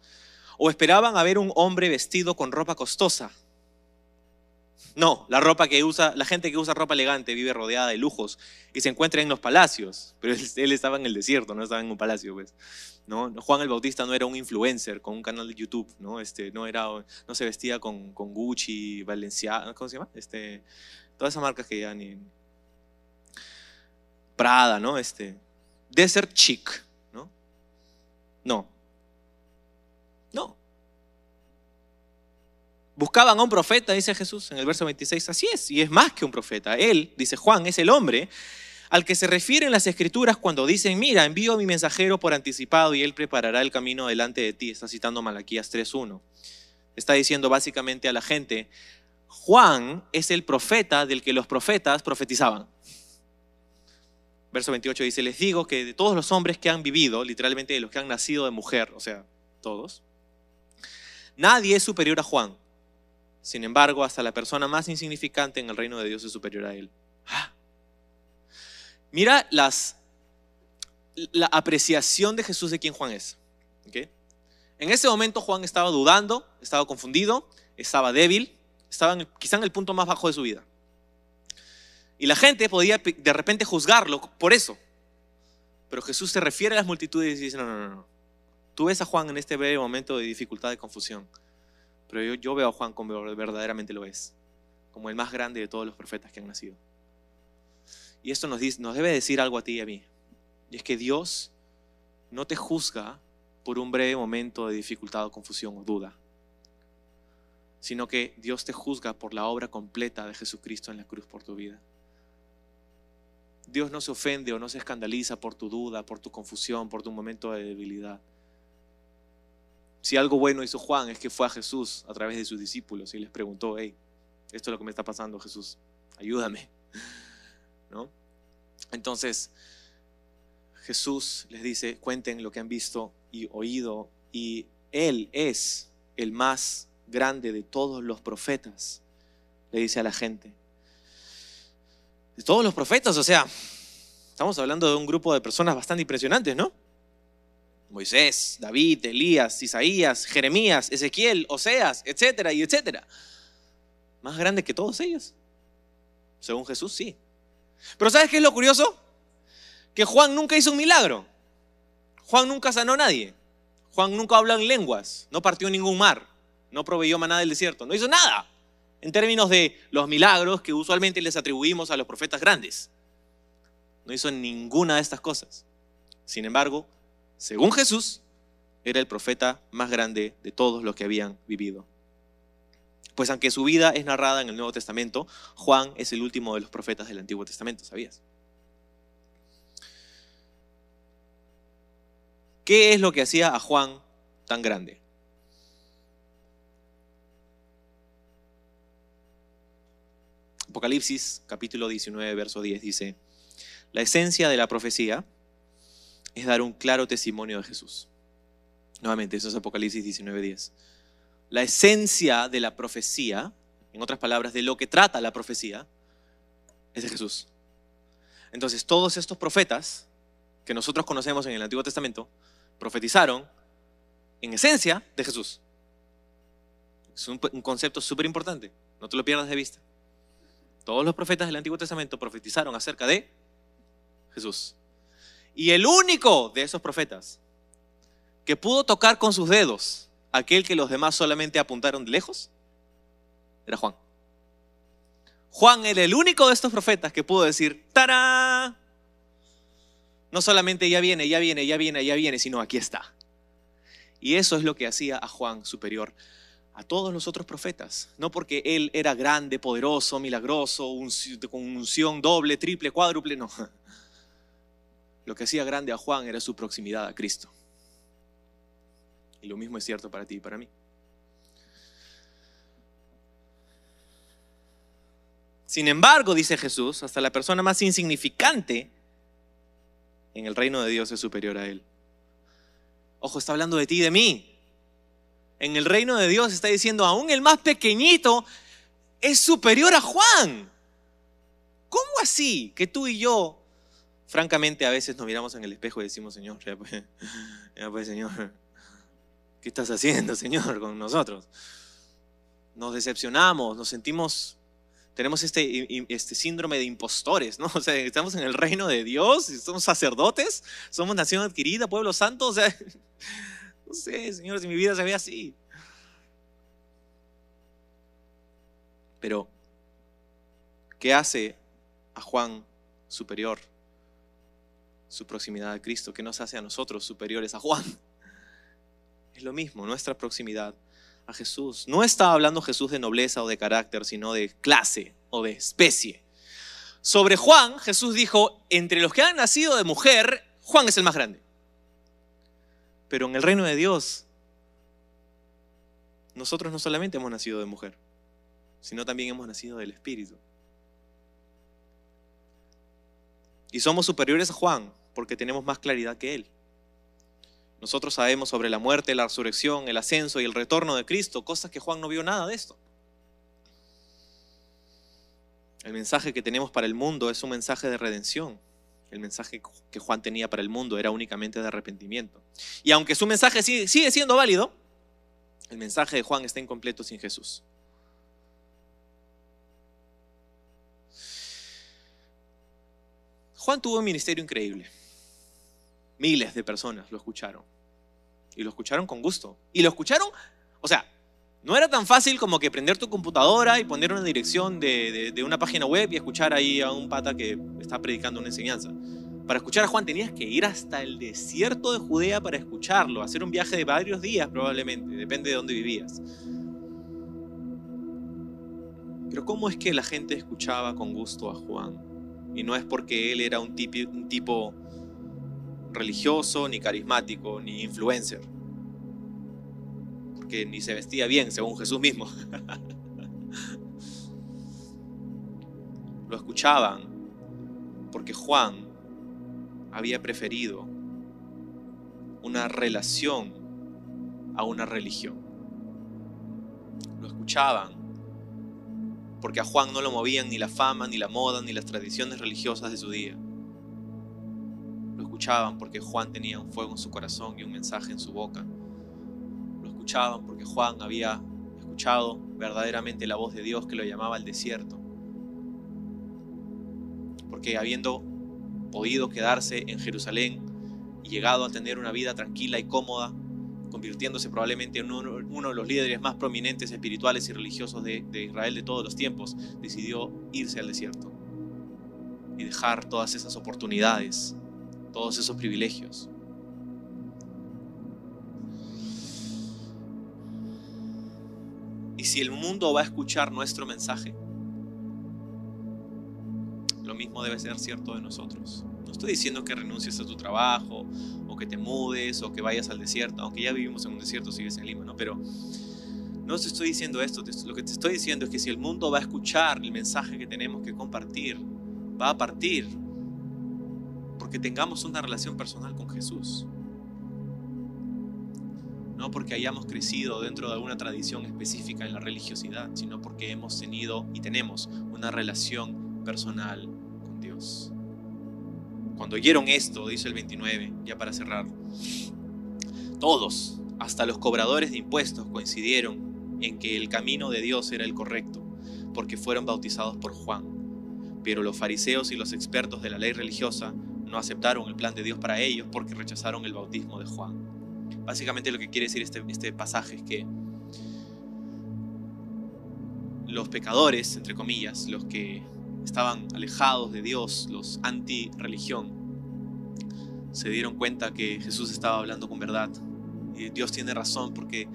¿O esperaban a ver un hombre vestido con ropa costosa? No, la ropa que usa, la gente que usa ropa elegante vive rodeada de lujos y se encuentra en los palacios, pero él, estaba en el desierto, no estaba en un palacio, pues. ¿no? Juan el Bautista no era un influencer con un canal de YouTube, ¿no? Este, no, era, no se vestía con, con Gucci, Valenciaga, ¿cómo se llama? Este, todas esas marcas que ya ni... Prada, ¿no? Este, Desert Chic, ¿no? No. No. Buscaban a un profeta, dice Jesús en el verso 26. Así es, y es más que un profeta. Él, dice Juan, es el hombre al que se refieren las escrituras cuando dicen, mira, envío a mi mensajero por anticipado y él preparará el camino delante de ti. Está citando Malaquías 3.1. Está diciendo básicamente a la gente, Juan es el profeta del que los profetas profetizaban. Verso 28 dice, les digo que de todos los hombres que han vivido, literalmente de los que han nacido de mujer, o sea, todos, nadie es superior a Juan sin embargo, hasta la persona más insignificante en el reino de Dios es superior a él. ¡Ah! Mira las, la apreciación de Jesús de quién Juan es. En ese momento Juan estaba dudando, estaba confundido, estaba débil, estaba quizá en el punto más bajo de su vida. Y la gente podía de repente juzgarlo por eso. Pero Jesús se refiere a las multitudes y dice, no, no, no, no. Tú ves a Juan en este breve momento de dificultad, de confusión. Pero yo, veo a Juan como verdaderamente lo es, como el más grande de todos los profetas que han nacido. Y esto nos, dice, nos debe decir algo a ti y a mí. Y es que Dios no te juzga por un breve momento de dificultad o confusión o duda, sino que Dios te juzga por la obra completa de Jesucristo en la cruz por tu vida. Dios no se ofende o no se escandaliza por tu duda, por tu confusión, por tu momento de debilidad. Si algo bueno hizo Juan es que fue a Jesús a través de sus discípulos y les preguntó, hey, esto es lo que me está pasando, Jesús, ayúdame. ¿No? Entonces, Jesús les dice, cuenten lo que han visto y oído, y Él es el más grande de todos los profetas, le dice a la gente. De todos los profetas, o sea, estamos hablando de un grupo de personas bastante impresionantes, ¿no? Moisés, David, Elías, Isaías, Jeremías, Ezequiel, Oseas, etcétera y etcétera. Más grande que todos ellos. Según Jesús, sí. Pero ¿sabes qué es lo curioso? Que Juan nunca hizo un milagro. Juan nunca sanó a nadie. Juan nunca habló en lenguas. No partió ningún mar. No proveyó maná del desierto. No hizo nada. En términos de los milagros que usualmente les atribuimos a los profetas grandes. No hizo ninguna de estas cosas. Sin embargo, según Jesús, era el profeta más grande de todos los que habían vivido. Pues aunque su vida es narrada en el Nuevo Testamento, Juan es el último de los profetas del Antiguo Testamento, ¿sabías? ¿Qué es lo que hacía a Juan tan grande? Apocalipsis capítulo 19, verso 10 dice, la esencia de la profecía es dar un claro testimonio de Jesús. Nuevamente, eso es Apocalipsis 19:10. La esencia de la profecía, en otras palabras, de lo que trata la profecía, es de Jesús. Entonces, todos estos profetas que nosotros conocemos en el Antiguo Testamento, profetizaron en esencia de Jesús. Es un, concepto súper importante, no te lo pierdas de vista. Todos los profetas del Antiguo Testamento profetizaron acerca de Jesús. Y el único de esos profetas que pudo tocar con sus dedos aquel que los demás solamente apuntaron de lejos era Juan. Juan era el único de estos profetas que pudo decir, ¡tará! No solamente ya viene, ya viene, ya viene, ya viene, sino aquí está. Y eso es lo que hacía a Juan superior a todos los otros profetas. No porque él era grande, poderoso, milagroso, con unción doble, triple, cuádruple, no. Lo que hacía grande a Juan era su proximidad a Cristo. Y lo mismo es cierto para ti y para mí. Sin embargo, dice Jesús, hasta la persona más insignificante en el reino de Dios es superior a él. Ojo, está hablando de ti y de mí. En el reino de Dios está diciendo, aún el más pequeñito es superior a Juan. ¿Cómo así que tú y yo francamente a veces nos miramos en el espejo y decimos, Señor, ya pues, pues, Señor, ¿qué estás haciendo, Señor, con nosotros? Nos decepcionamos, nos sentimos, tenemos este, este síndrome de impostores, ¿no? O sea, estamos en el reino de Dios, somos sacerdotes, somos nación adquirida, pueblo santo, o sea, no sé, Señor, si mi vida se ve así. Pero, ¿qué hace a Juan superior? Su proximidad a Cristo, que nos hace a nosotros superiores a Juan. Es lo mismo, nuestra proximidad a Jesús. No está hablando Jesús de nobleza o de carácter, sino de clase o de especie. Sobre Juan, Jesús dijo, entre los que han nacido de mujer, Juan es el más grande. Pero en el reino de Dios, nosotros no solamente hemos nacido de mujer, sino también hemos nacido del Espíritu. Y somos superiores a Juan, porque tenemos más claridad que Él. Nosotros sabemos sobre la muerte, la resurrección, el ascenso y el retorno de Cristo, cosas que Juan no vio nada de esto. El mensaje que tenemos para el mundo es un mensaje de redención. El mensaje que Juan tenía para el mundo era únicamente de arrepentimiento. Y aunque su mensaje sigue, sigue siendo válido, el mensaje de Juan está incompleto sin Jesús. Juan tuvo un ministerio increíble. Miles de personas lo escucharon. Y lo escucharon con gusto. Y lo escucharon, o sea, no era tan fácil como que prender tu computadora y poner una dirección de, una página web y escuchar ahí a un pata que está predicando una enseñanza. Para escuchar a Juan tenías que ir hasta el desierto de Judea para escucharlo, hacer un viaje de varios días probablemente, depende de dónde vivías. Pero ¿cómo es que la gente escuchaba con gusto a Juan? Y no es porque él era un tipo, un tipo religioso, ni carismático, ni influencer. Porque ni se vestía bien, según Jesús mismo. Lo escuchaban porque Juan había preferido una relación a una religión. Lo escuchaban porque a Juan no lo movían ni la fama, ni la moda, ni las tradiciones religiosas de su día. Lo escuchaban porque Juan tenía un fuego en su corazón y un mensaje en su boca. Lo escuchaban porque Juan había escuchado verdaderamente la voz de Dios que lo llamaba al desierto. Porque habiendo podido quedarse en Jerusalén y llegado a tener una vida tranquila y cómoda, convirtiéndose probablemente en uno, de los líderes más prominentes espirituales y religiosos de, de Israel de todos los tiempos, decidió irse al desierto y dejar todas esas oportunidades, todos esos privilegios. Y si el mundo va a escuchar nuestro mensaje, lo mismo debe ser cierto de nosotros. No estoy diciendo que renuncies a tu trabajo o que te mudes o que vayas al desierto, aunque ya vivimos en un desierto, sigues en Lima, ¿no? Pero no te estoy diciendo esto, lo que te estoy diciendo es que si el mundo va a escuchar el mensaje que tenemos que compartir, va a partir porque tengamos una relación personal con Jesús. No porque hayamos crecido dentro de alguna tradición específica en la religiosidad, sino porque hemos tenido y tenemos una relación personal con Dios. Cuando oyeron esto, dice el 29, ya para cerrar, todos, hasta los cobradores de impuestos, coincidieron en que el camino de Dios era el correcto, porque fueron bautizados por Juan. Pero los fariseos y los expertos de la ley religiosa no aceptaron el plan de Dios para ellos porque rechazaron el bautismo de Juan. Básicamente lo que quiere decir este, este pasaje es que los pecadores, entre comillas, los que estaban alejados de Dios, los anti-religión, se dieron cuenta que Jesús estaba hablando con verdad. Y Dios tiene razón porque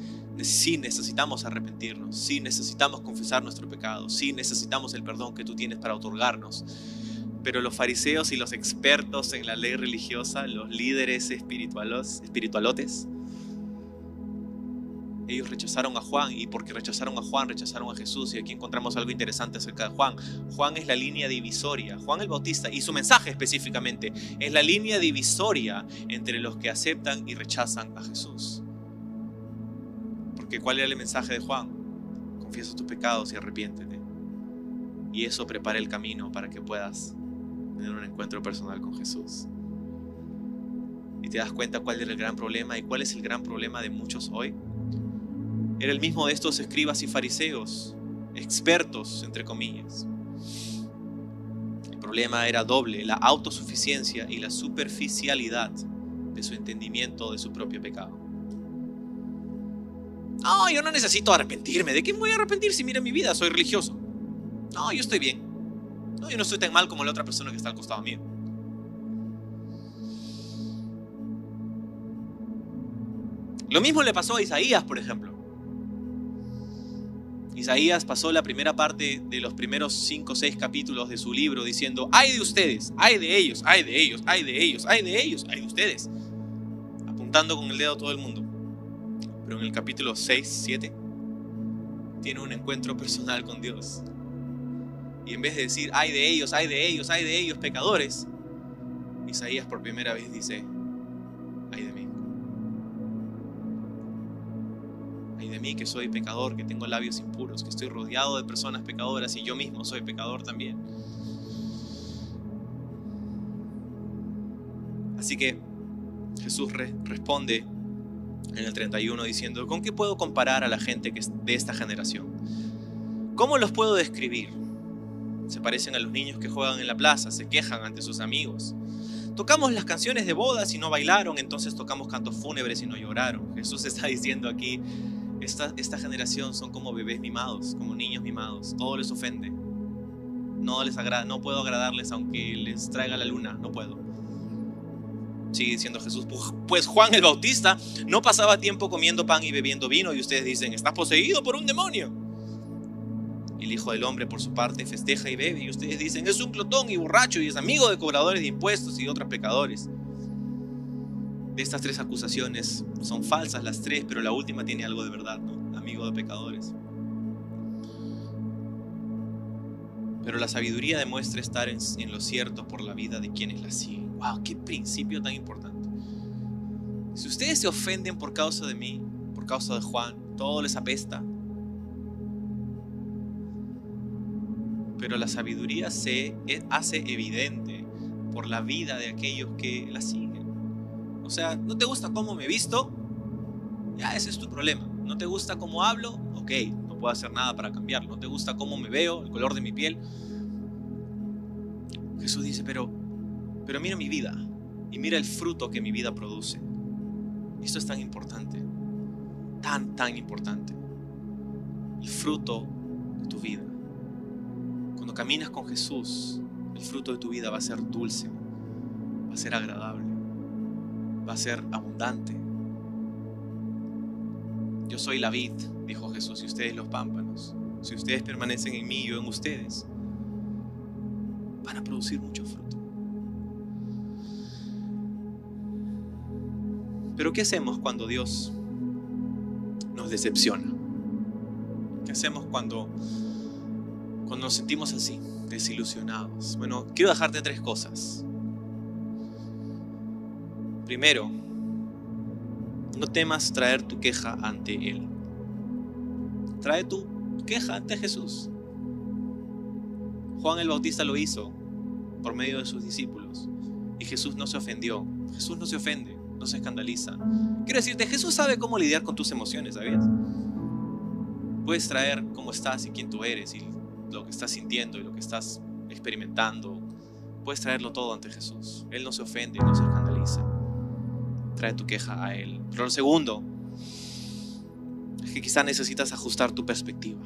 sí necesitamos arrepentirnos, sí necesitamos confesar nuestro pecado, sí necesitamos el perdón que tú tienes para otorgarnos. Pero los fariseos y los expertos en la ley religiosa, los líderes espiritualotes, ellos rechazaron a Juan y porque rechazaron a Juan, rechazaron a Jesús. Y aquí encontramos algo interesante acerca de Juan. Juan es la línea divisoria. Juan el Bautista y su mensaje específicamente es la línea divisoria entre los que aceptan y rechazan a Jesús. Porque ¿cuál era el mensaje de Juan? Confiesa tus pecados y arrepiéntete. Y eso prepara el camino para que puedas tener un encuentro personal con Jesús. Y te das cuenta cuál era el gran problema y cuál es el gran problema de muchos hoy era el mismo de estos escribas y fariseos, expertos, entre comillas. El problema era doble, la autosuficiencia y la superficialidad de su entendimiento de su propio pecado. No, yo no necesito arrepentirme. ¿De qué me voy a arrepentir si mira mi vida? Soy religioso. No, yo estoy bien. No, yo no estoy tan mal como la otra persona que está al costado mío. Lo mismo le pasó a Isaías, por ejemplo. Isaías pasó la primera parte de los primeros cinco o seis capítulos de su libro diciendo, ay de ustedes, ay de ellos, ay de ellos, ay de ellos, ay de ellos, ay de ustedes, apuntando con el dedo a todo el mundo. Pero en el capítulo 6, 7, tiene un encuentro personal con Dios. Y en vez de decir, ay de ellos, ay de ellos, ay de ellos, pecadores, Isaías por primera vez dice, de mí que soy pecador, que tengo labios impuros, que estoy rodeado de personas pecadoras y yo mismo soy pecador también. Así que Jesús responde en el 31 diciendo, ¿con qué puedo comparar a la gente que es de esta generación? ¿Cómo los puedo describir? Se parecen a los niños que juegan en la plaza, se quejan ante sus amigos. Tocamos las canciones de bodas y no bailaron, entonces tocamos cantos fúnebres y no lloraron. Jesús está diciendo aquí, esta, generación son como bebés mimados, como niños mimados. Todo les ofende. No les agrada, no puedo agradarles aunque les traiga la luna, no puedo. Sigue diciendo Jesús, pues, pues Juan el Bautista no pasaba tiempo comiendo pan y bebiendo vino y ustedes dicen, estás poseído por un demonio. El Hijo del Hombre, por su parte, festeja y bebe. Y ustedes dicen, es un glotón y borracho y es amigo de cobradores de impuestos y otros pecadores. De estas tres acusaciones son falsas las tres, pero la última tiene algo de verdad, ¿no? Amigo de pecadores. Pero la sabiduría demuestra estar en, en lo cierto por la vida de quienes la siguen. ¡Wow! ¡Qué principio tan importante! Si ustedes se ofenden por causa de mí, por causa de Juan, todo les apesta. Pero la sabiduría se e, hace evidente por la vida de aquellos que la siguen. O sea, ¿no te gusta cómo me visto? Ya, ese es tu problema. ¿No te gusta cómo hablo? Ok, no puedo hacer nada para cambiarlo. ¿No te gusta cómo me veo, el color de mi piel? Jesús dice, pero, pero mira mi vida y mira el fruto que mi vida produce. Esto es tan importante, tan, tan importante. El fruto de tu vida. Cuando caminas con Jesús, el fruto de tu vida va a ser dulce, va a ser agradable, va a ser abundante. Yo soy la vid, dijo Jesús, y ustedes los pámpanos. Si ustedes permanecen en mí yo en ustedes, van a producir mucho fruto. Pero ¿qué hacemos cuando Dios nos decepciona? ¿Qué hacemos cuando, cuando nos sentimos así, desilusionados? Bueno, quiero dejarte tres cosas. Primero, no temas traer tu queja ante Él. Trae tu queja ante Jesús. Juan el Bautista lo hizo por medio de sus discípulos y Jesús no se ofendió. Jesús no se ofende, no se escandaliza. Quiero decirte, Jesús sabe cómo lidiar con tus emociones, ¿sabías? Puedes traer cómo estás y quién tú eres y lo que estás sintiendo y lo que estás experimentando. Puedes traerlo todo ante Jesús. Él no se ofende, no se escandaliza. Trae tu queja a Él. Pero lo segundo es que quizá necesitas ajustar tu perspectiva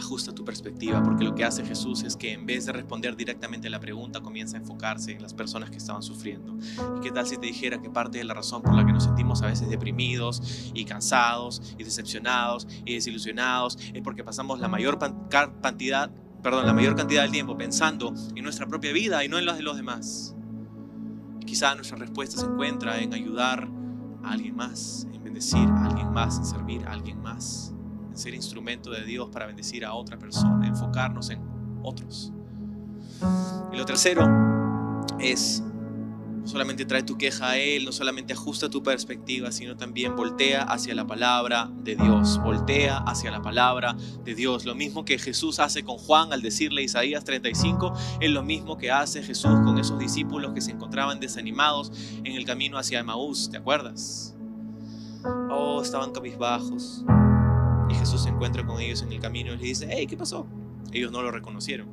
ajusta tu perspectiva, porque lo que hace Jesús es que en vez de responder directamente a la pregunta, comienza a enfocarse en las personas que estaban sufriendo. ¿Y qué tal si te dijera que parte de la razón por la que nos sentimos a veces deprimidos y cansados y decepcionados y desilusionados es porque pasamos la mayor cantidad, perdón, la mayor cantidad del tiempo pensando en nuestra propia vida y no en las de los demás? quizá nuestra respuesta se encuentra en ayudar a alguien más, en bendecir a alguien más, en servir a alguien más ser instrumento de Dios para bendecir a otra persona, enfocarnos en otros. Y lo tercero es, no solamente trae tu queja a Él, no solamente ajusta tu perspectiva, sino también voltea hacia la palabra de Dios, voltea hacia la palabra de Dios. Lo mismo que Jesús hace con Juan al decirle Isaías 35, es lo mismo que hace Jesús con esos discípulos que se encontraban desanimados en el camino hacia Emaús, ¿te acuerdas? Oh, estaban cabizbajos Jesús se encuentra con ellos en el camino y les dice, hey, ¿qué pasó? Ellos no lo reconocieron.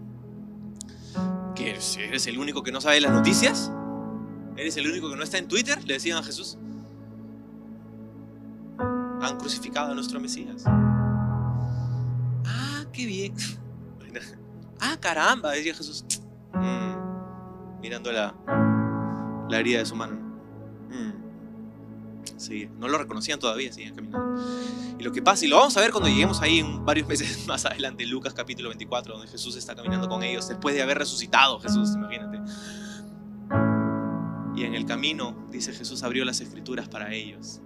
¿Que eres el único que no sabe las noticias? ¿Eres el único que no está en Twitter? Le decían a Jesús. Han crucificado a nuestro Mesías. Ah, qué bien. Ah, caramba, decía Jesús. Mm, mirando la, la herida de su mano. Mm no lo reconocían todavía, seguían caminando. Y lo que pasa, y lo vamos a ver cuando lleguemos ahí en varios meses más adelante, Lucas capítulo 24, donde Jesús está caminando con ellos, después de haber resucitado Jesús, imagínate. Y en el camino, dice Jesús, abrió las escrituras para ellos.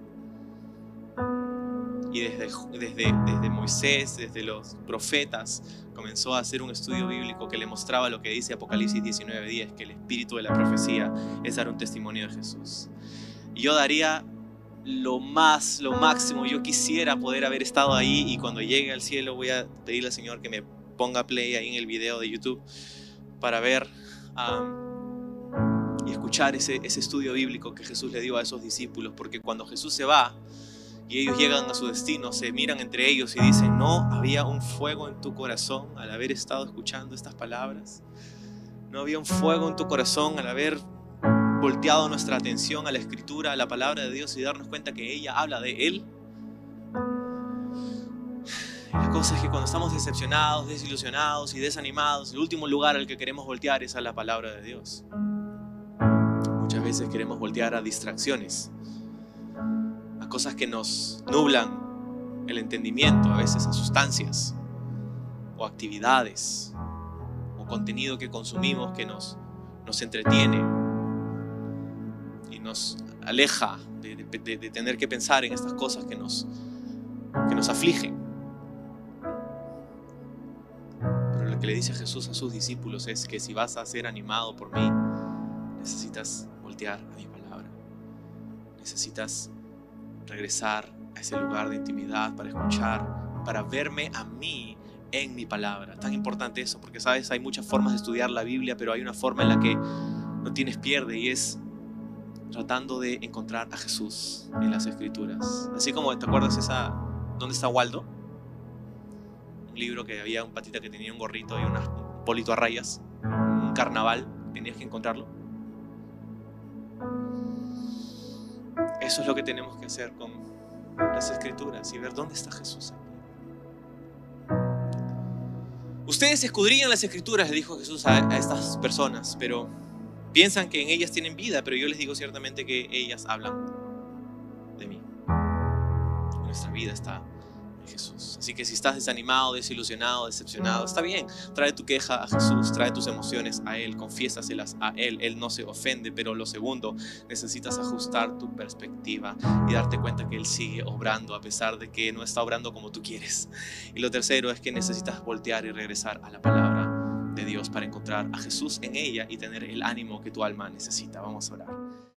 Y desde, desde, desde Moisés, desde los profetas, comenzó a hacer un estudio bíblico que le mostraba lo que dice Apocalipsis 19:10, que el espíritu de la profecía es dar un testimonio de Jesús. Y yo daría lo más, lo máximo. Yo quisiera poder haber estado ahí y cuando llegue al cielo voy a pedirle al Señor que me ponga play ahí en el video de YouTube para ver y escuchar ese, ese estudio bíblico que Jesús le dio a esos discípulos. Porque cuando Jesús se va y ellos llegan a su destino, se miran entre ellos y dicen, no, había un fuego en tu corazón al haber estado escuchando estas palabras. No había un fuego en tu corazón al haber volteado nuestra atención a la escritura, a la palabra de Dios y darnos cuenta que ella habla de Él. la cosa es que cuando estamos decepcionados, desilusionados y desanimados, el último lugar al que queremos voltear es a la palabra de Dios. Muchas veces queremos voltear a distracciones, a cosas que nos nublan el entendimiento, a veces a sustancias, o actividades o contenido que consumimos que nos, nos entretiene nos aleja de, tener que pensar en estas cosas que nos, que nos afligen. Pero lo que le dice Jesús a sus discípulos es que si vas a ser animado por mí, necesitas voltear a mi palabra. Necesitas regresar a ese lugar de intimidad para escuchar, para verme a mí en mi palabra. Tan importante eso, porque sabes, hay muchas formas de estudiar la Biblia, pero hay una forma en la que no tienes pierde y es tratando de encontrar a Jesús en las escrituras. Así como, ¿te acuerdas esa ¿Dónde está Waldo? Un libro que había un patita que tenía un gorrito y una- un polito a rayas, un carnaval, tenías que encontrarlo. Eso es lo que tenemos que hacer con las escrituras y ver dónde está Jesús. Ustedes escudriñan las escrituras, le dijo Jesús a estas personas, pero piensan que en ellas tienen vida, pero yo les digo ciertamente que ellas hablan de mí. Nuestra vida está en Jesús. Así que si estás desanimado, desilusionado, decepcionado, está bien. Trae tu queja a Jesús, trae tus emociones a Él, confiésaselas a Él. Él no se ofende, pero lo segundo, necesitas ajustar tu perspectiva y darte cuenta que Él sigue obrando a pesar de que no está obrando como tú quieres. Y lo tercero es que necesitas voltear y regresar a la palabra Dios para encontrar a Jesús en ella y tener el ánimo que tu alma necesita. Vamos a orar.